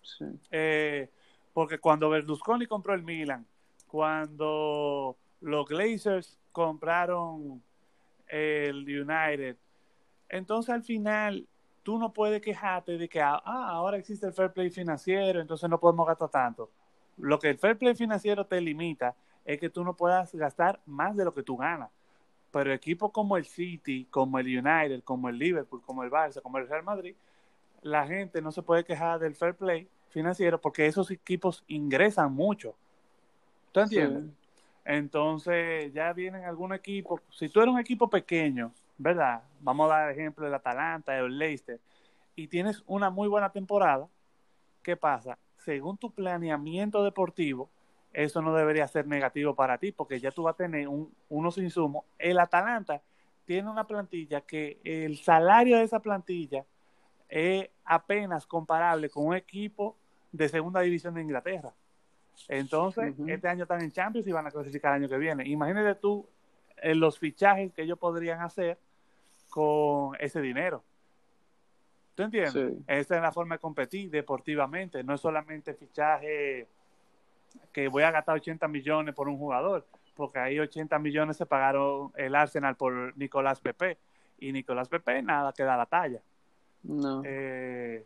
Sí. Eh, porque cuando Berlusconi compró el Milan, cuando los Glazers compraron el United, entonces al final tú no puedes quejarte de que ah, ahora existe el fair play financiero, entonces no podemos gastar tanto. Lo que el fair play financiero te limita es que tú no puedas gastar más de lo que tú ganas. Pero equipos como el City, como el United, como el Liverpool, como el Barça, como el Real Madrid, la gente no se puede quejar del fair play financiero porque esos equipos ingresan mucho. ¿Tú entiendes? Entonces ya vienen algunos equipos, si tú eres un equipo pequeño, ¿verdad? Vamos a dar ejemplo del Atalanta, del Leicester, y tienes una muy buena temporada, ¿qué pasa? Según tu planeamiento deportivo, eso no debería ser negativo para ti, porque ya tú vas a tener unos insumos. El Atalanta tiene una plantilla que el salario de esa plantilla es apenas comparable con un equipo de segunda división de Inglaterra. Entonces, este año están en Champions y van a clasificar el año que viene. Imagínate tú eh, los fichajes que ellos podrían hacer con ese dinero. ¿Tú entiendes? Esta es la forma de competir deportivamente. No es solamente fichaje que voy a gastar 80 millones por un jugador, porque ahí 80 millones se pagaron el Arsenal por Nicolás Pepe. Y Nicolás Pepe nada que da la talla. No. Eh,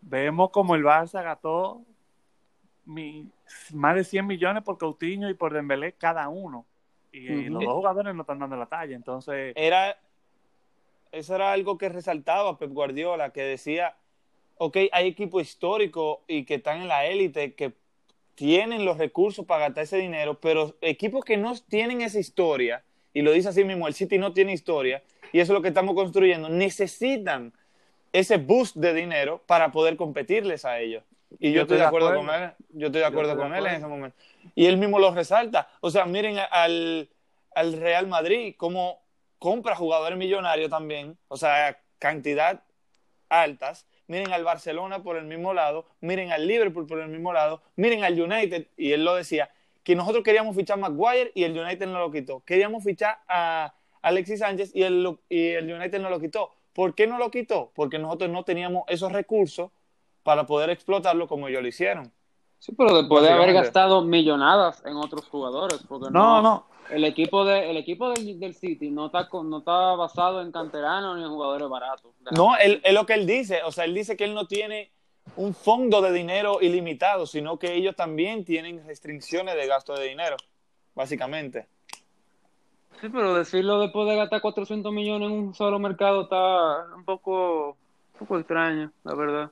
vemos como el Barça gastó más de 100 millones por Coutinho y por Dembélé cada uno. Y, los dos jugadores no están dando la talla. Entonces... Era, eso era algo que resaltaba Pep Guardiola, que decía, ok, hay equipos históricos y que están en la élite, que tienen los recursos para gastar ese dinero, pero equipos que no tienen esa historia, y lo dice así mismo, el City no tiene historia, y eso es lo que estamos construyendo, necesitan ese boost de dinero para poder competirles a ellos. Y yo, estoy de acuerdo, con él, yo estoy de acuerdo con él en ese momento. Y él mismo lo resalta. O sea, miren al, al Real Madrid, cómo compra jugadores millonarios también, o sea, cantidad altas. Miren al Barcelona por el mismo lado, miren al Liverpool por el mismo lado, miren al United, y él lo decía, que nosotros queríamos fichar a Maguire y el United no lo quitó. Queríamos fichar a Alexis Sánchez y el, y el United no lo quitó. ¿Por qué no lo quitó? Porque nosotros no teníamos esos recursos para poder explotarlo como ellos lo hicieron. Sí, pero después de haber gastado millonadas en otros jugadores, porque no, no, el equipo de el equipo del, City no está no está basado en canteranos ni en jugadores baratos. No, es lo que él dice, o sea, él dice que él no tiene un fondo de dinero ilimitado, sino que ellos también tienen restricciones de gasto de dinero, básicamente. Sí, pero decirlo después de gastar 400 millones en un solo mercado está un poco, un poco extraño, la verdad.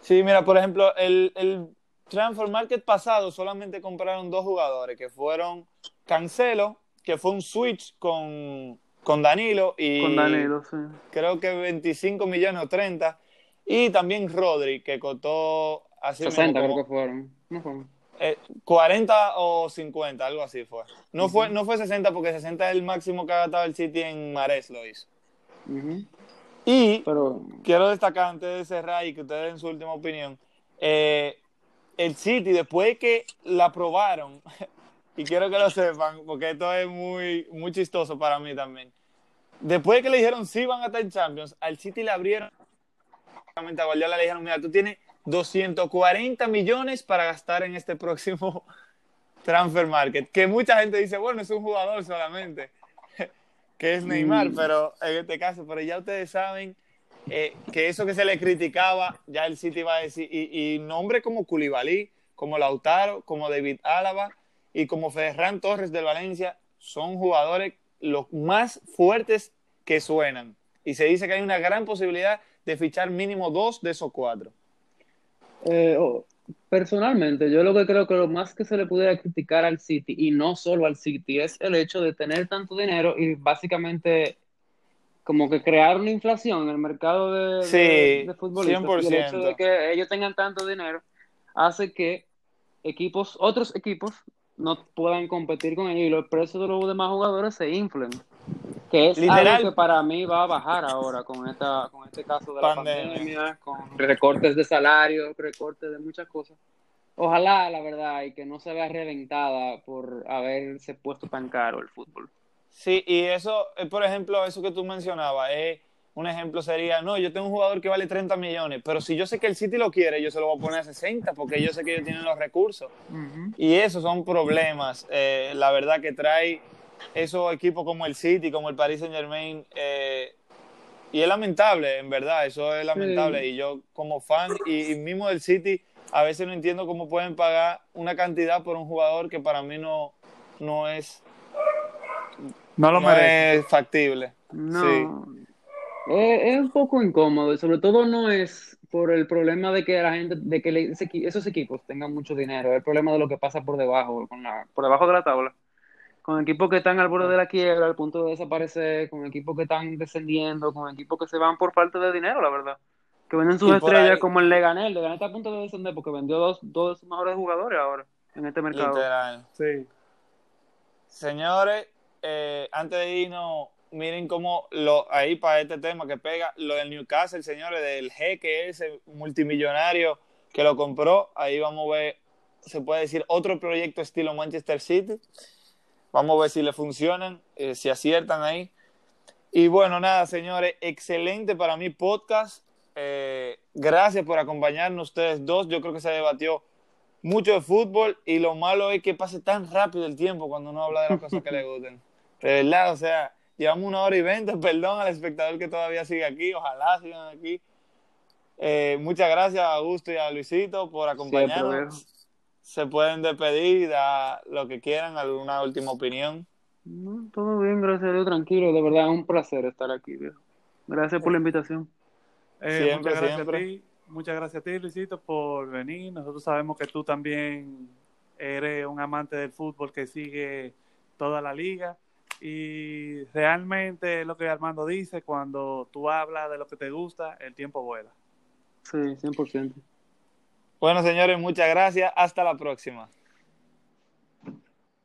Sí, mira, por ejemplo, el, el Transfer Market pasado solamente compraron dos jugadores, que fueron Cancelo, que fue un switch con, con Danilo, y con Danilo, sí. creo que 25 millones o 30, y también Rodri, que costó así 60 creo que fueron. No fueron. 40 eh, o 50, algo así fue. No, fue. no fue 60 porque 60 es el máximo que ha gastado el City en Mares, lo hizo. Y quiero destacar antes de cerrar y que ustedes den su última opinión. Eh, el City, después que la aprobaron, y quiero que lo sepan, porque esto es muy, muy chistoso para mí también. Después de que le dijeron sí van a estar en Champions, al City le abrieron, a Guardiola le dijeron, mira, tú tienes 240 millones para gastar en este próximo transfer market. Que mucha gente dice, bueno, es un jugador solamente, que es Neymar, mm. pero en este caso, pero ya ustedes saben eh, que eso que se le criticaba, ya el City va a decir, y, nombres como Koulibaly, como Lautaro, como David Álava y como Ferran Torres del Valencia, son jugadores los más fuertes que suenan. Y se dice que hay una gran posibilidad de fichar mínimo dos de esos cuatro. Eh, oh, personalmente, yo lo que creo que lo más que se le pudiera criticar al City, y no solo al City, es el hecho de tener tanto dinero y básicamente como que crear una inflación en el mercado de, sí, de, futbolistas. el hecho de que ellos tengan tanto dinero hace que equipos, otros equipos, no puedan competir con ellos y los precios de los demás jugadores se inflen. Que es algo que para mí va a bajar ahora con esta con este caso de la pandemia, con recortes de salario, recortes de muchas cosas. Ojalá, la verdad, y que no se vea reventada por haberse puesto tan caro el fútbol. Sí, y eso, eh, por ejemplo, eso que tú mencionabas, eh, un ejemplo sería, no, yo tengo un jugador que vale 30 millones, pero si yo sé que el City lo quiere, yo se lo voy a poner a 60 porque yo sé que ellos tienen los recursos. Y esos son problemas, eh, la verdad que trae esos equipos como el City, como el Paris Saint Germain, eh, y es lamentable, en verdad, eso es lamentable. Y yo como fan y, mismo del City, a veces no entiendo cómo pueden pagar una cantidad por un jugador que para mí no, no es... No lo es factible. No. Es, un poco incómodo y sobre todo no es por el problema de que la gente, de que esos equipos tengan mucho dinero, el problema de lo que pasa por debajo, con la, por debajo de la tabla. Con equipos que están al borde de la quiebra, al punto de desaparecer, con equipos que están descendiendo, con equipos que se van por falta de dinero, la verdad. Que venden sus estrellas como el Leganés. El Leganés está a punto de descender porque vendió dos, dos de sus mejores jugadores ahora en este mercado. Sí. Señores, eh, antes de irnos, miren cómo lo, ahí para este tema que pega, lo del Newcastle, señores, del jeque ese multimillonario que lo compró, ahí vamos a ver, se puede decir, otro proyecto estilo Manchester City. Vamos a ver si le funcionan, eh, si aciertan ahí. Y bueno, nada, señores, excelente para mí podcast. Eh, gracias por acompañarnos ustedes dos. Yo creo que se debatió mucho de fútbol y lo malo es que pase tan rápido el tiempo cuando uno habla de las cosas que le gusten. De verdad, o sea, llevamos una hora y veinte, perdón al espectador que todavía sigue aquí, ojalá sigan aquí. Eh, muchas gracias a Augusto y a Luisito por acompañarnos. Se pueden despedir, a lo que quieran, alguna última opinión. todo bien, gracias a Dios, tranquilo, de verdad, es un placer estar aquí, viejo. Gracias por la invitación. Eh, siempre, muchas gracias a ti, muchas gracias a ti, Luisito, por venir. Nosotros sabemos que tú también eres un amante del fútbol que sigue toda la liga. Y realmente lo que Armando dice, cuando tú hablas de lo que te gusta, el tiempo vuela. Sí, 100%. Bueno, señores, muchas gracias. Hasta la próxima.